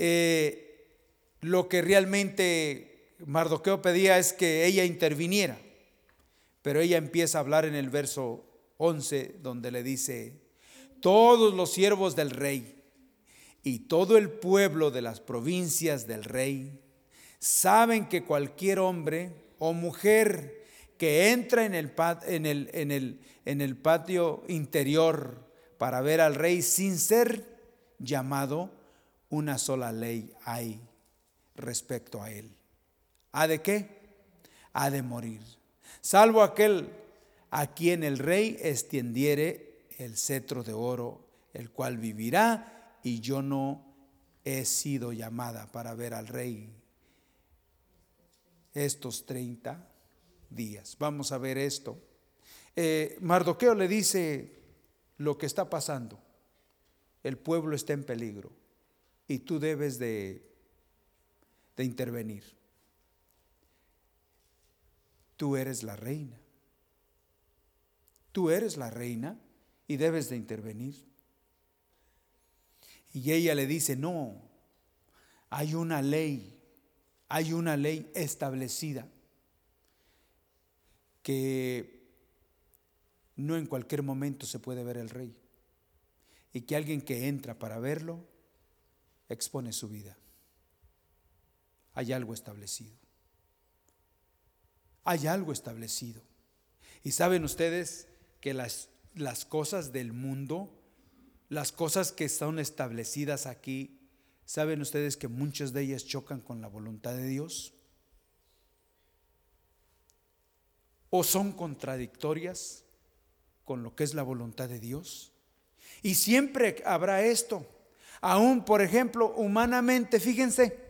eh, lo que realmente Mardoqueo pedía es que ella interviniera, pero ella empieza a hablar en el verso 11 donde le dice, todos los siervos del rey y todo el pueblo de las provincias del rey saben que cualquier hombre o mujer que entra en el, en el, patio interior para ver al rey sin ser llamado, una sola ley hay respecto a él. ¿Ha de qué? Ha de morir. Salvo aquel a quien el rey extendiere el cetro de oro, el cual vivirá, y yo no he sido llamada para ver al rey estos 30 días. Vamos a ver esto. Eh, Mardoqueo le dice lo que está pasando. El pueblo está en peligro y tú debes de, de intervenir. Tú eres la reina. Tú eres la reina y debes de intervenir. Y ella le dice, no, hay una ley hay una ley establecida que no en cualquier momento se puede ver el rey y que alguien que entra para verlo expone su vida. Hay algo establecido. Hay algo establecido. Y saben ustedes que las, las cosas del mundo, las cosas que son establecidas aquí, ¿Saben ustedes que muchas de ellas chocan con la voluntad de Dios? ¿O son contradictorias con lo que es la voluntad de Dios? Y siempre habrá esto. Aún, por ejemplo, humanamente, fíjense,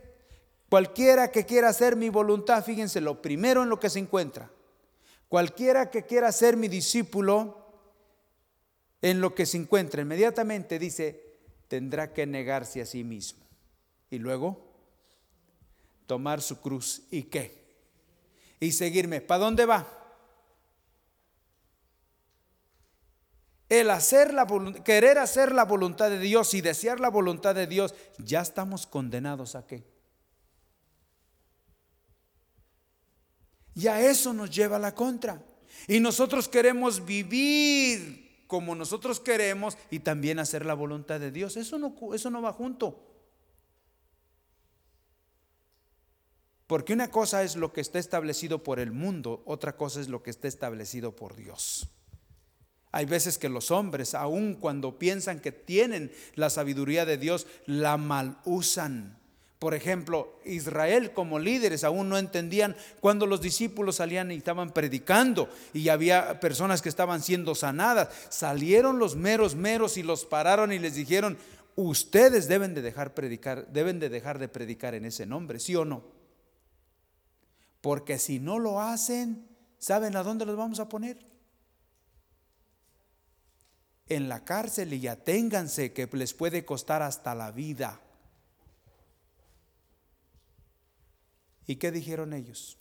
cualquiera que quiera hacer mi voluntad, fíjense, lo primero en lo que se encuentra. Cualquiera que quiera ser mi discípulo, en lo que se encuentra, inmediatamente dice, tendrá que negarse a sí mismo. Y luego, tomar su cruz. ¿Y qué? Y seguirme. ¿Para dónde va? El hacer la querer hacer la voluntad de Dios y desear la voluntad de Dios, ya estamos condenados a qué? Y a eso nos lleva la contra. Y nosotros queremos vivir como nosotros queremos y también hacer la voluntad de Dios. Eso no, va junto. Porque una cosa es lo que está establecido por el mundo, otra cosa es lo que está establecido por Dios. Hay veces que los hombres, aun cuando piensan que tienen la sabiduría de Dios, la mal usan. Por ejemplo, Israel como líderes aún no entendían cuando los discípulos salían y estaban predicando y había personas que estaban siendo sanadas. Salieron los meros meros y los pararon y les dijeron, ustedes deben de dejar predicar, deben de dejar de predicar en ese nombre, ¿sí o no? Porque si no lo hacen, ¿saben a dónde los vamos a poner? en la cárcel y aténganse que les puede costar hasta la vida. ¿Y qué dijeron ellos?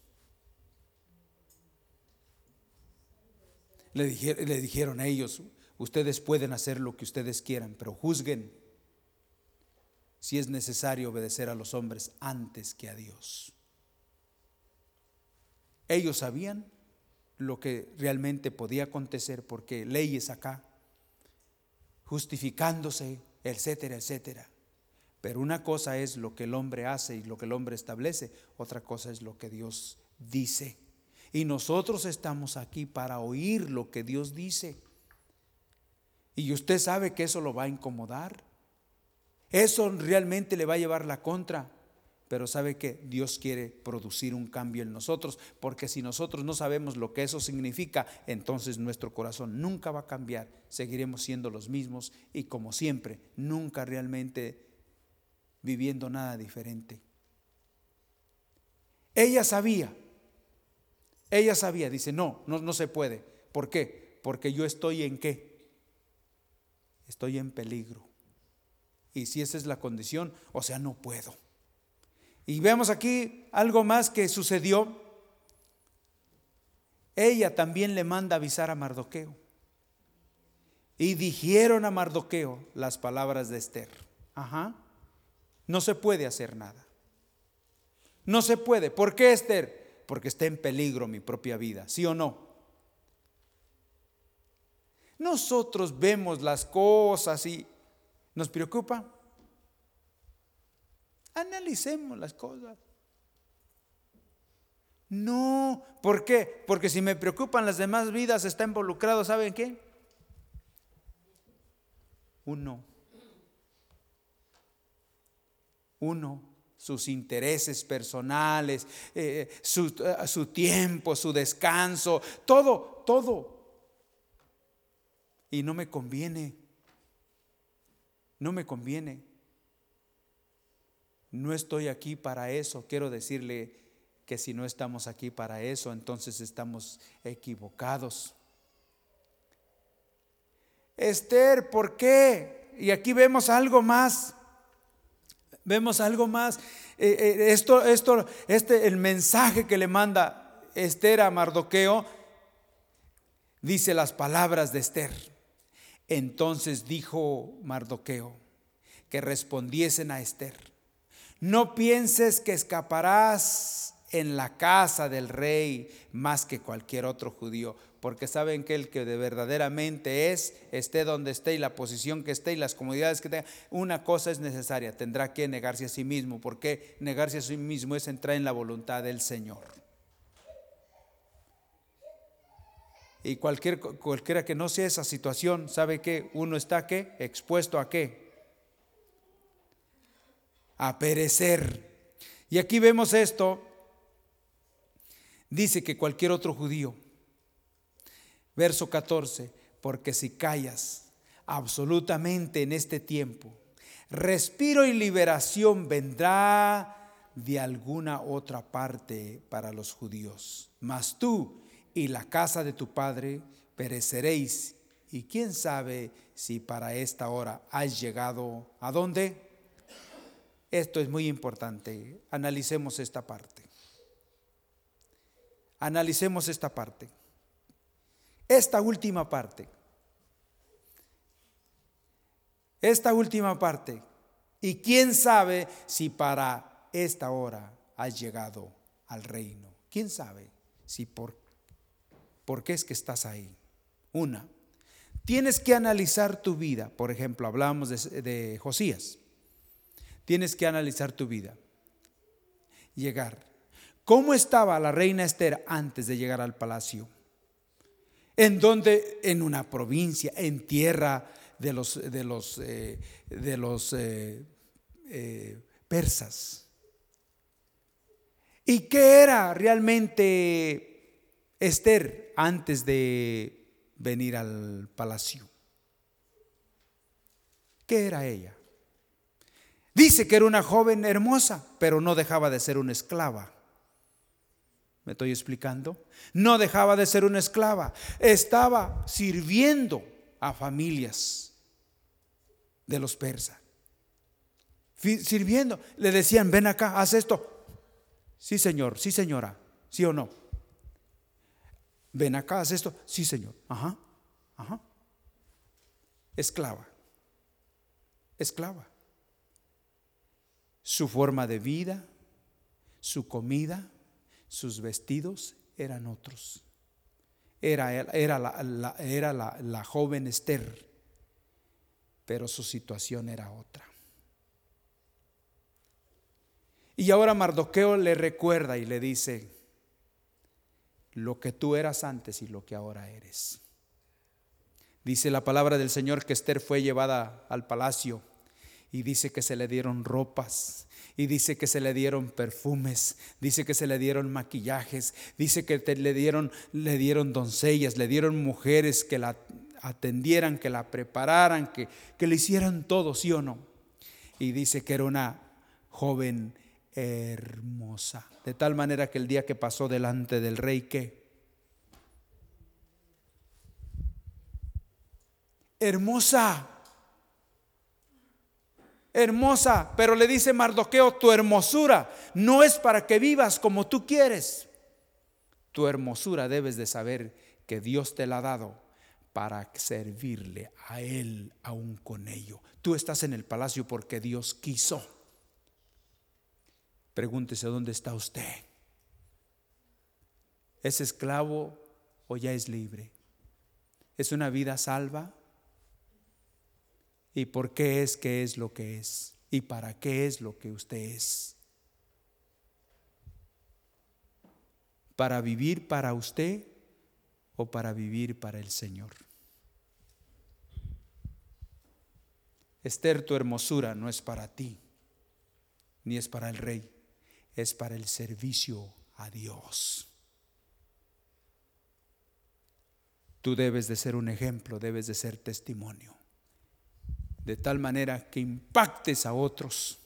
Le dijeron, a ellos, ustedes pueden hacer lo que ustedes quieran, pero juzguen si es necesario obedecer a los hombres antes que a Dios. Ellos sabían lo que realmente podía acontecer porque leyes acá justificándose, etcétera, etcétera. Pero una cosa es lo que el hombre hace y lo que el hombre establece, otra cosa es lo que Dios dice. Y nosotros estamos aquí para oír lo que Dios dice. Y usted sabe que eso lo va a incomodar. Eso realmente le va a llevar la contra. Pero sabe que Dios quiere producir un cambio en nosotros, porque si nosotros no sabemos lo que eso significa, entonces nuestro corazón nunca va a cambiar, seguiremos siendo los mismos y como siempre, nunca realmente viviendo nada diferente. Ella sabía, ella sabía, dice, no, no, no se puede. ¿Por qué? Porque yo estoy en qué? Estoy en peligro. Y si esa es la condición, o sea, no puedo. Y vemos aquí algo más que sucedió. Ella también le manda avisar a Mardoqueo. Y dijeron a Mardoqueo las palabras de Esther. Ajá. No se puede hacer nada. No se puede. ¿Por qué Esther? Porque está en peligro mi propia vida. ¿Sí o no? Nosotros vemos las cosas y nos preocupa. Analicemos las cosas. No, ¿por qué? Porque si me preocupan las demás vidas, está involucrado, ¿saben qué? Uno. Uno, sus intereses personales, eh, su, eh, su tiempo, su descanso, todo, todo. Y no me conviene. No me conviene. No estoy aquí para eso. Quiero decirle que si no estamos aquí para eso, entonces estamos equivocados. Esther, ¿por qué? Y aquí vemos algo más. Vemos algo más. Eh, eh, esto, esto, este, el mensaje que le manda Esther a Mardoqueo, dice las palabras de Esther. Entonces dijo Mardoqueo que respondiesen a Esther no pienses que escaparás en la casa del rey más que cualquier otro judío, porque saben que el que de verdaderamente es, esté donde esté y la posición que esté y las comodidades que tenga, una cosa es necesaria, tendrá que negarse a sí mismo, porque negarse a sí mismo es entrar en la voluntad del Señor. Y cualquier, cualquiera que no sea esa situación, sabe que uno está que expuesto a qué? a perecer. Y aquí vemos esto. Dice que cualquier otro judío. Verso 14, porque si callas absolutamente en este tiempo, respiro y liberación vendrá de alguna otra parte para los judíos. Mas tú y la casa de tu padre pereceréis. Y quién sabe si para esta hora has llegado a dónde? Esto es muy importante. Analicemos esta parte. Analicemos esta parte. Esta última parte. Esta última parte. Y quién sabe si para esta hora has llegado al reino. ¿Quién sabe? si por, por qué es que estás ahí. Una, tienes que analizar tu vida. Por ejemplo, hablábamos de, de Josías. Tienes que analizar tu vida. Llegar. ¿Cómo estaba la reina Esther antes de llegar al palacio? En donde, en una provincia, en tierra de los, de los, eh, eh, eh, persas. ¿Y qué era realmente Esther antes de venir al palacio? ¿Qué era ella? Dice que era una joven hermosa, pero no dejaba de ser una esclava. ¿Me estoy explicando? No dejaba de ser una esclava. Estaba sirviendo a familias de los persas. Sirviendo. Le decían, ven acá, haz esto. Sí, señor, sí, señora, sí o no. Ven acá, haz esto. Sí, señor. Ajá, ajá. Esclava. Esclava. Su forma de vida, su comida, sus vestidos eran otros. Era, era, la, era la, la joven Esther, pero su situación era otra. Y ahora Mardoqueo le recuerda y le dice, lo que tú eras antes y lo que ahora eres. Dice la palabra del Señor que Esther fue llevada al palacio y dice que se le dieron ropas y dice que se le dieron perfumes, dice que se le dieron maquillajes, dice que le dieron le dieron doncellas, le dieron mujeres que la atendieran, que la prepararan, que, que le hicieran todo, sí o no. Y dice que era una joven hermosa. De tal manera que el día que pasó delante del rey, ¿qué? Hermosa. Hermosa. Pero le dice Mardoqueo, tu hermosura no es para que vivas como tú quieres. Tu hermosura debes de saber que Dios te la ha dado para servirle a Él aún con ello. Tú estás en el palacio porque Dios quiso. Pregúntese dónde está usted. ¿Es esclavo o ya es libre? ¿Es una vida salva? ¿Y por qué es que es lo que es? ¿Y para qué es lo que usted es? ¿Para vivir para usted o para vivir para el Señor? Esther, tu hermosura no es para ti, ni es para el rey es para el servicio a Dios. Tú debes de ser un ejemplo, debes de ser testimonio, de tal manera que impactes a otros,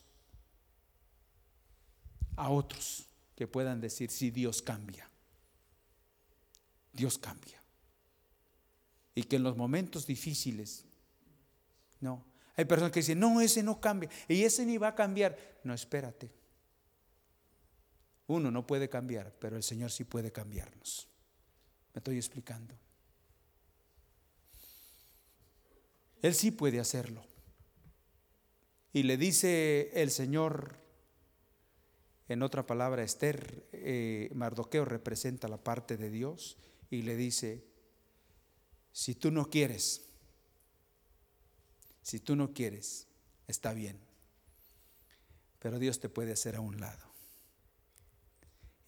a otros que puedan decir, si Dios cambia, Dios cambia. Y que en los momentos difíciles, no, hay personas que dicen, no, ese no cambia, y ese ni va a cambiar. No, espérate. Uno no puede cambiar, pero el Señor sí puede cambiarnos. ¿Me estoy explicando? Él sí puede hacerlo. Y le dice el Señor, en otra palabra, Esther, eh, Mardoqueo representa la parte de Dios y le dice, si tú no quieres, si tú no quieres, está bien, pero Dios te puede hacer a un lado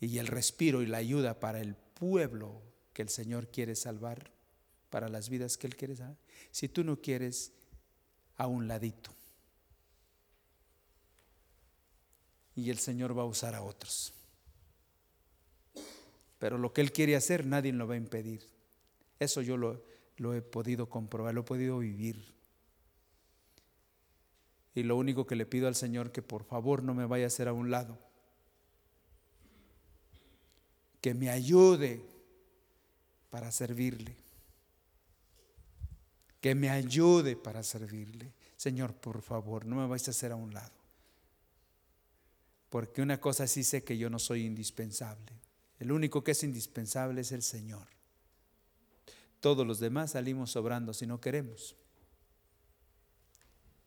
y el respiro y la ayuda para el pueblo que el Señor quiere salvar, para las vidas que Él quiere salvar, si tú no quieres, a un ladito. Y el Señor va a usar a otros. Pero lo que Él quiere hacer, nadie lo va a impedir. Eso yo lo, he podido comprobar, lo he podido vivir. Y lo único que le pido al Señor que por favor no me vaya a hacer a un lado que me ayude para servirle. Que me ayude para servirle. Señor, por favor, no me vais a hacer a un lado. Porque una cosa sí sé que yo no soy indispensable. El único que es indispensable es el Señor. Todos los demás salimos sobrando si no queremos.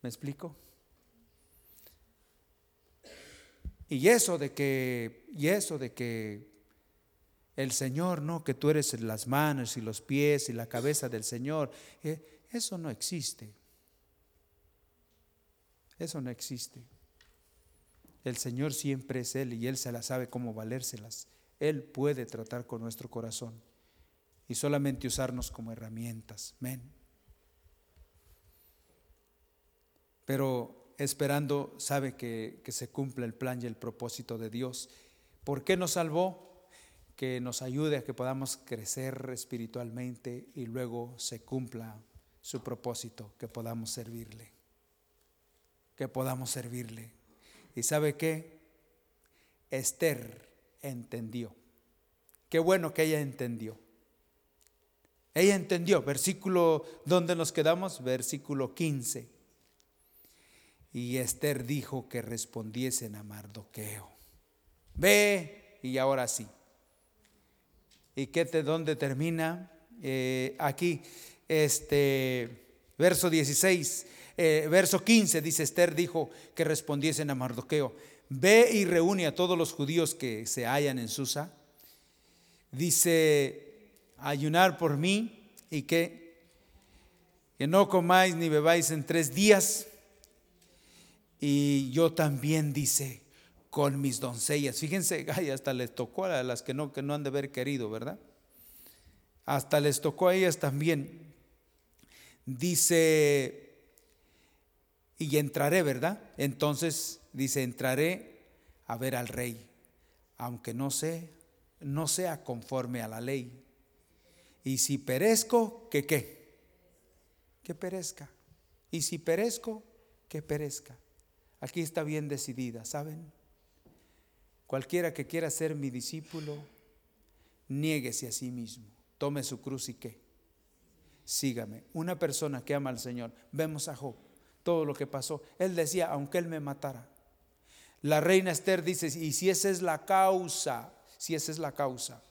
¿Me explico? Y eso de que, y eso de que el Señor, no, que tú eres las manos y los pies y la cabeza del Señor. Eh, eso no existe. Eso no existe. El Señor siempre es Él y Él se la sabe cómo valérselas. Él puede tratar con nuestro corazón y solamente usarnos como herramientas. Amén. Pero esperando, sabe que, que se cumpla el plan y el propósito de Dios. ¿Por qué nos salvó? que nos ayude a que podamos crecer espiritualmente y luego se cumpla su propósito, que podamos servirle, que podamos servirle. ¿Y sabe qué? Esther entendió. Qué bueno que ella entendió. Ella entendió, versículo donde nos quedamos, versículo 15. Y Esther dijo que respondiesen a Mardoqueo. Ve y ahora sí ¿Y qué te, dónde termina? Eh, aquí, este, verso 16, eh, verso 15, dice Esther, dijo que respondiesen a Mardoqueo, ve y reúne a todos los judíos que se hallan en Susa. Dice, ayunar por mí y que, que no comáis ni bebáis en tres días. Y yo también dice, con mis doncellas. Fíjense, hasta les tocó a las que no, que no han de haber querido, ¿verdad? Hasta les tocó a ellas también. Dice, y entraré, ¿verdad? Entonces dice, entraré a ver al rey, aunque no sé, no sea conforme a la ley. Y si perezco, ¿qué qué? Que perezca. Y si perezco, que perezca. Aquí está bien decidida, ¿saben? Cualquiera que quiera ser mi discípulo, niéguese a sí mismo, tome su cruz y qué. Sígame. Una persona que ama al Señor, vemos a Job, todo lo que pasó. Él decía, aunque él me matara. La reina Esther dice, y si esa es la causa, si esa es la causa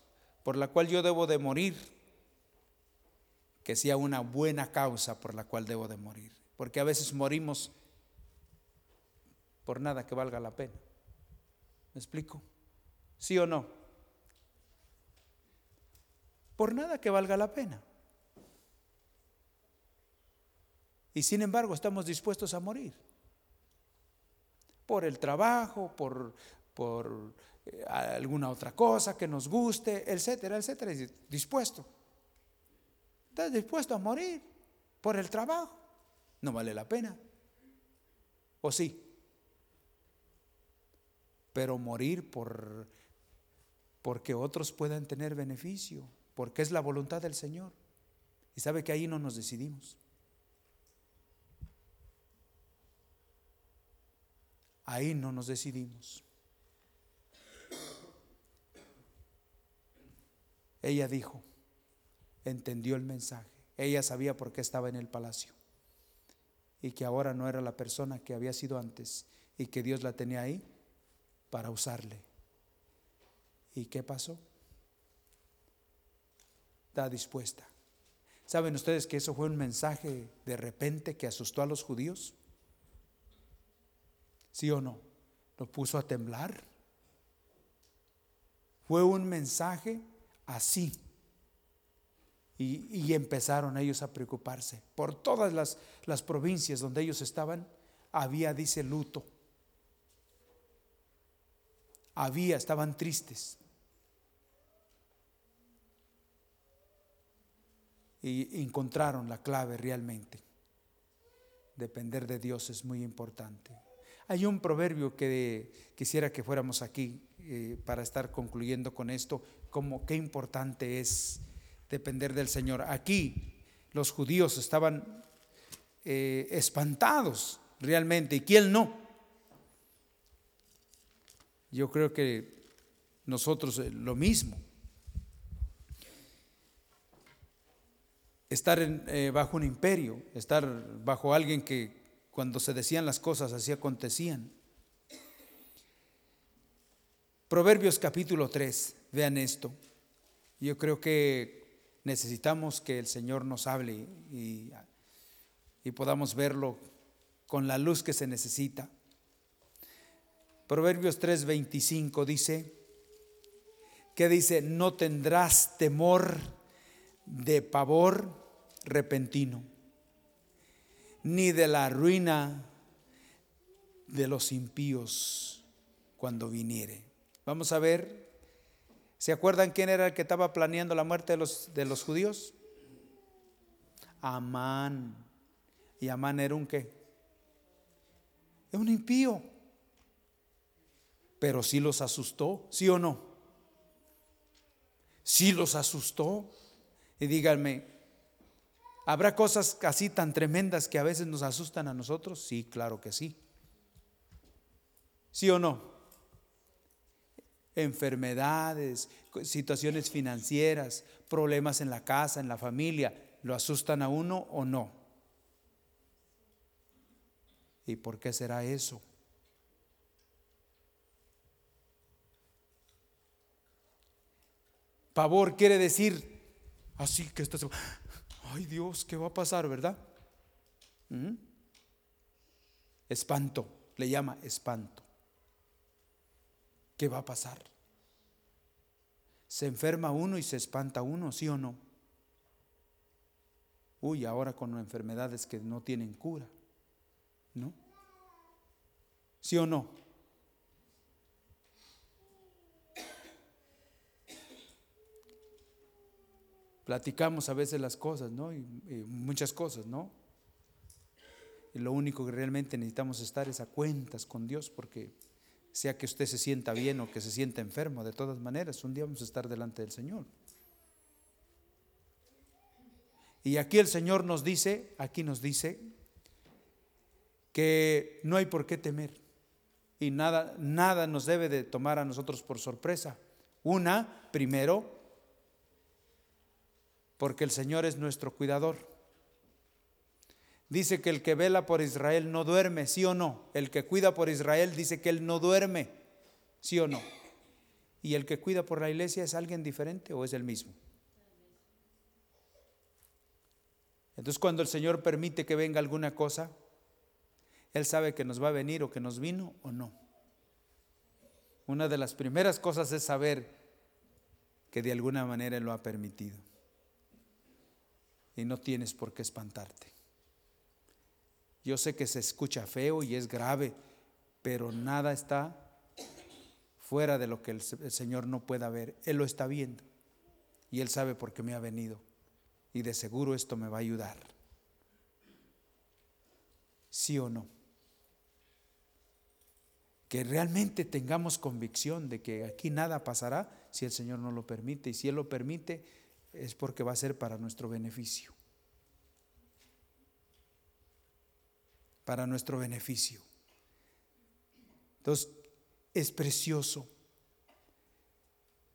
por la cual yo debo de morir, que sea una buena causa por la cual debo de morir. Porque a veces morimos por nada que valga la pena. ¿Me explico? ¿Sí o no? Por nada que valga la pena. Y sin embargo estamos dispuestos a morir. Por el trabajo, por, por eh, alguna otra cosa que nos guste, etcétera, etcétera. Dispuesto. Estás dispuesto a morir por el trabajo. No vale la pena. ¿O sí? pero morir por porque otros puedan tener beneficio, porque es la voluntad del Señor. Y sabe que ahí no nos decidimos. Ahí no nos decidimos. Ella dijo, entendió el mensaje. Ella sabía por qué estaba en el palacio y que ahora no era la persona que había sido antes y que Dios la tenía ahí para usarle. ¿Y qué pasó? Está dispuesta. ¿Saben ustedes que eso fue un mensaje de repente que asustó a los judíos? ¿Sí o no? Lo puso a temblar. Fue un mensaje así. Y, empezaron ellos a preocuparse. Por todas las, las provincias donde ellos estaban, había, dice, luto había, estaban tristes. Y encontraron la clave realmente. Depender de Dios es muy importante. Hay un proverbio que quisiera que fuéramos aquí eh, para estar concluyendo con esto, como qué importante es depender del Señor. Aquí los judíos estaban eh, espantados realmente, ¿y quién no? Yo creo que nosotros eh, lo mismo. Estar bajo un imperio, estar bajo alguien que cuando se decían las cosas así acontecían. Proverbios capítulo 3, vean esto. Yo creo que necesitamos que el Señor nos hable y, y podamos verlo con la luz que se necesita. Proverbios 3:25 dice, que dice, no tendrás temor de pavor repentino, ni de la ruina de los impíos cuando viniere. Vamos a ver, ¿se acuerdan quién era el que estaba planeando la muerte de los, de los judíos? Amán. ¿Y Amán era un qué? Es un impío. Pero sí los asustó, ¿sí o no? Sí los asustó. Y díganme, ¿habrá cosas así tan tremendas que a veces nos asustan a nosotros? Sí, claro que sí. ¿Sí o no? Enfermedades, situaciones financieras, problemas en la casa, en la familia, ¿lo asustan a uno o no? ¿Y por qué será eso? Pavor quiere decir así que estás, ay Dios, ¿qué va a pasar, verdad? ¿Mm? Espanto, le llama espanto. ¿Qué va a pasar? Se enferma uno y se espanta uno, ¿sí o no? Uy, ahora con enfermedades que no tienen cura, ¿no? ¿Sí o no? Platicamos a veces las cosas, ¿no? Y, muchas cosas, ¿no? Y lo único que realmente necesitamos estar es a cuentas con Dios, porque sea que usted se sienta bien o que se sienta enfermo, de todas maneras, un día vamos a estar delante del Señor. Y aquí el Señor nos dice, aquí nos dice, que no hay por qué temer y nada, nada nos debe de tomar a nosotros por sorpresa. Una, primero, porque el Señor es nuestro cuidador. Dice que el que vela por Israel no duerme, sí o no. El que cuida por Israel dice que él no duerme, sí o no. ¿Y el que cuida por la iglesia es alguien diferente o es el mismo? Entonces cuando el Señor permite que venga alguna cosa, Él sabe que nos va a venir o que nos vino o no. Una de las primeras cosas es saber que de alguna manera Él lo ha permitido y no tienes por qué espantarte. Yo sé que se escucha feo y es grave, pero nada está fuera de lo que el, Señor no pueda ver. Él lo está viendo y Él sabe por qué me ha venido y de seguro esto me va a ayudar. ¿Sí o no? Que realmente tengamos convicción de que aquí nada pasará si el Señor no lo permite y si Él lo permite es porque va a ser para nuestro beneficio. Para nuestro beneficio. Entonces, es precioso.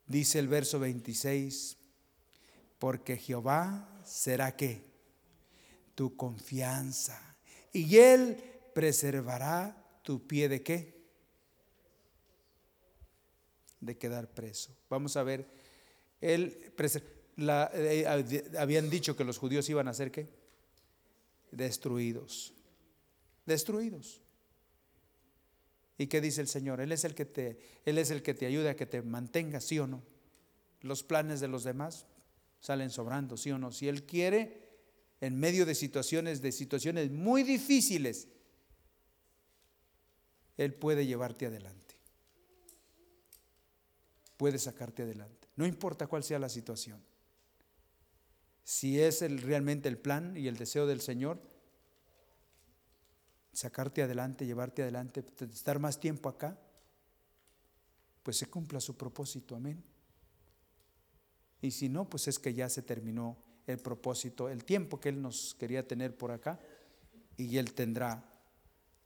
Dice el verso 26, porque Jehová será que tu confianza y él preservará tu pie de qué? De quedar preso. Vamos a ver, él eh, habían dicho que los judíos iban a ser qué? Destruidos. Destruidos. ¿Y qué dice el Señor? Él es el que te, Él es el que te ayuda a que te mantengas, sí o no. Los planes de los demás salen sobrando, sí o no. Si Él quiere, en medio de situaciones, de situaciones muy difíciles, Él puede llevarte adelante. Puede sacarte adelante. No importa cuál sea la situación si es realmente el plan y el deseo del Señor, sacarte adelante, llevarte adelante, estar más tiempo acá, pues se cumpla su propósito, amén. Y si no, pues es que ya se terminó el propósito, el tiempo que Él nos quería tener por acá, y Él tendrá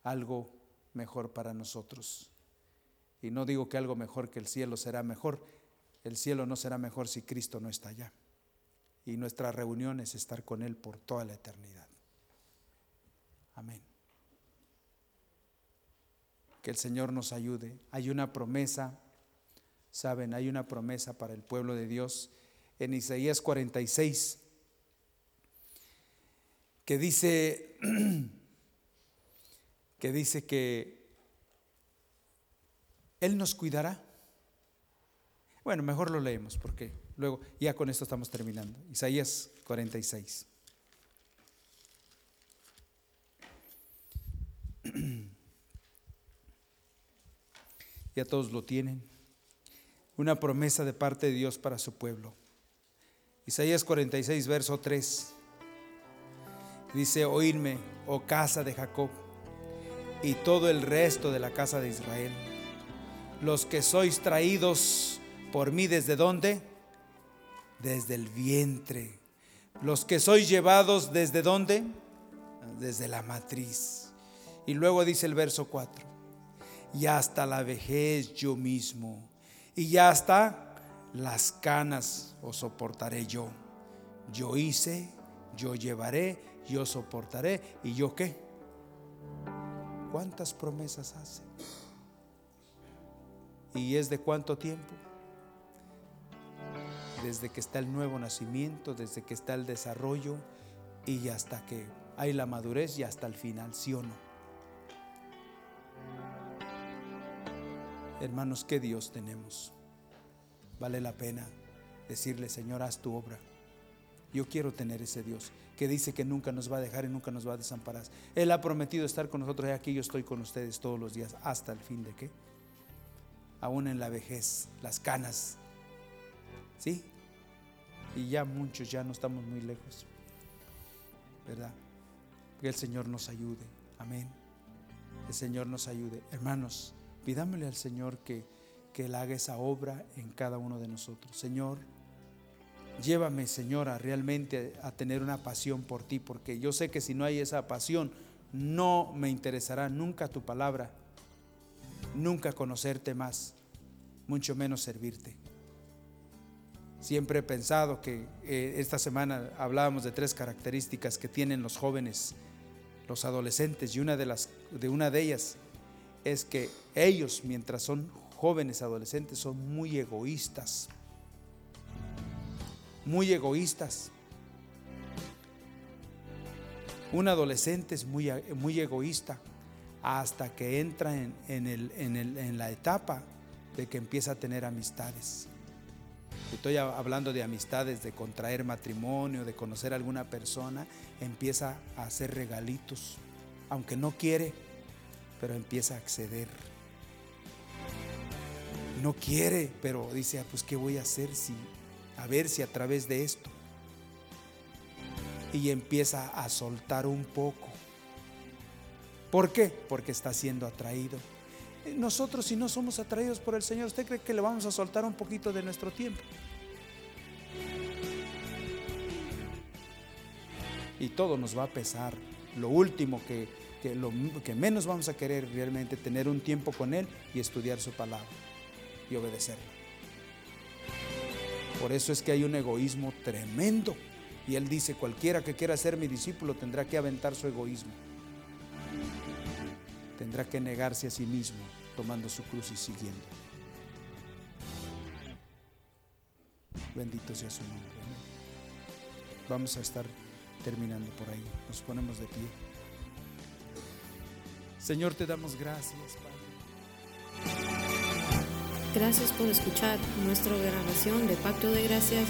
algo mejor para nosotros. Y no digo que algo mejor que el cielo será mejor, el cielo no será mejor si Cristo no está allá y nuestra reunión es estar con Él por toda la eternidad. Amén. Que el Señor nos ayude. Hay una promesa, saben, hay una promesa para el pueblo de Dios en Isaías 46 que dice que dice que él nos cuidará. Bueno, mejor lo leemos porque luego ya con esto estamos terminando. Isaías 46. Ya todos lo tienen. Una promesa de parte de Dios para su pueblo. Isaías 46, verso 3. Dice, oídme, oh casa de Jacob, y todo el resto de la casa de Israel, los que sois traídos por mí desde dónde? Desde el vientre. Los que sois llevados desde dónde? Desde la matriz. Y luego dice el verso 4, y hasta la vejez yo mismo, y ya hasta las canas os soportaré yo. Yo hice, yo llevaré, yo soportaré, y yo qué? ¿Cuántas promesas hace? ¿Y es de cuánto tiempo? Desde que está el nuevo nacimiento, desde que está el desarrollo y hasta que hay la madurez y hasta el final, ¿sí o no? Hermanos, ¿qué Dios tenemos? Vale la pena decirle, Señor, haz tu obra. Yo quiero tener ese Dios que dice que nunca nos va a dejar y nunca nos va a desamparar. Él ha prometido estar con nosotros y aquí yo estoy con ustedes todos los días hasta el fin de qué? Aún en la vejez, las canas. ¿Sí? Y ya muchos, ya no estamos muy lejos. ¿Verdad? Que el Señor nos ayude. Amén. El Señor nos ayude. Hermanos, Pidámosle al Señor que, que Él haga esa obra en cada uno de nosotros. Señor, llévame, Señora, realmente a tener una pasión por ti, porque yo sé que si no hay esa pasión, no me interesará nunca tu palabra, nunca conocerte más, mucho menos servirte. Siempre he pensado que eh, esta semana hablábamos de tres características que tienen los jóvenes, los adolescentes, y una de, las, de una de ellas es que ellos, mientras son jóvenes, adolescentes, son muy egoístas. Muy egoístas. Un adolescente es muy, muy egoísta hasta que entra en, en la etapa de que empieza a tener amistades. Estoy hablando de amistades, de contraer matrimonio, de conocer a alguna persona, empieza a hacer regalitos, aunque no quiere, pero empieza a acceder. No quiere, pero dice, ah, pues ¿qué voy a hacer si, a ver si a través de esto? Y empieza a soltar un poco. ¿Por qué? Porque está siendo atraído. Nosotros si no somos atraídos por el Señor, ¿usted cree que le vamos a soltar un poquito de nuestro tiempo? Y todo nos va a pesar. Lo último que que menos vamos a querer realmente tener un tiempo con Él y estudiar su palabra y obedecerla. Por eso es que hay un egoísmo tremendo. Y Él dice, cualquiera que quiera ser mi discípulo tendrá que aventar su egoísmo. Tendrá que negarse a sí mismo, tomando su cruz y siguiendo. Bendito sea su nombre. Vamos a estar terminando por ahí. Nos ponemos de pie. Señor, te damos gracias, Padre. Gracias por escuchar nuestra grabación de Pacto de Gracias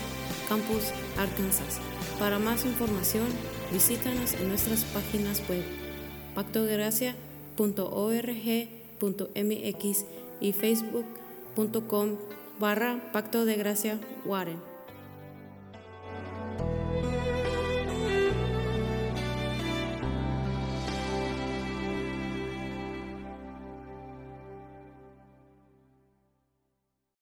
Campus Arkansas. Para más información, visítanos en nuestras páginas web pactodegracia.org.mx y facebook.com barra Pacto de Gracia Warren.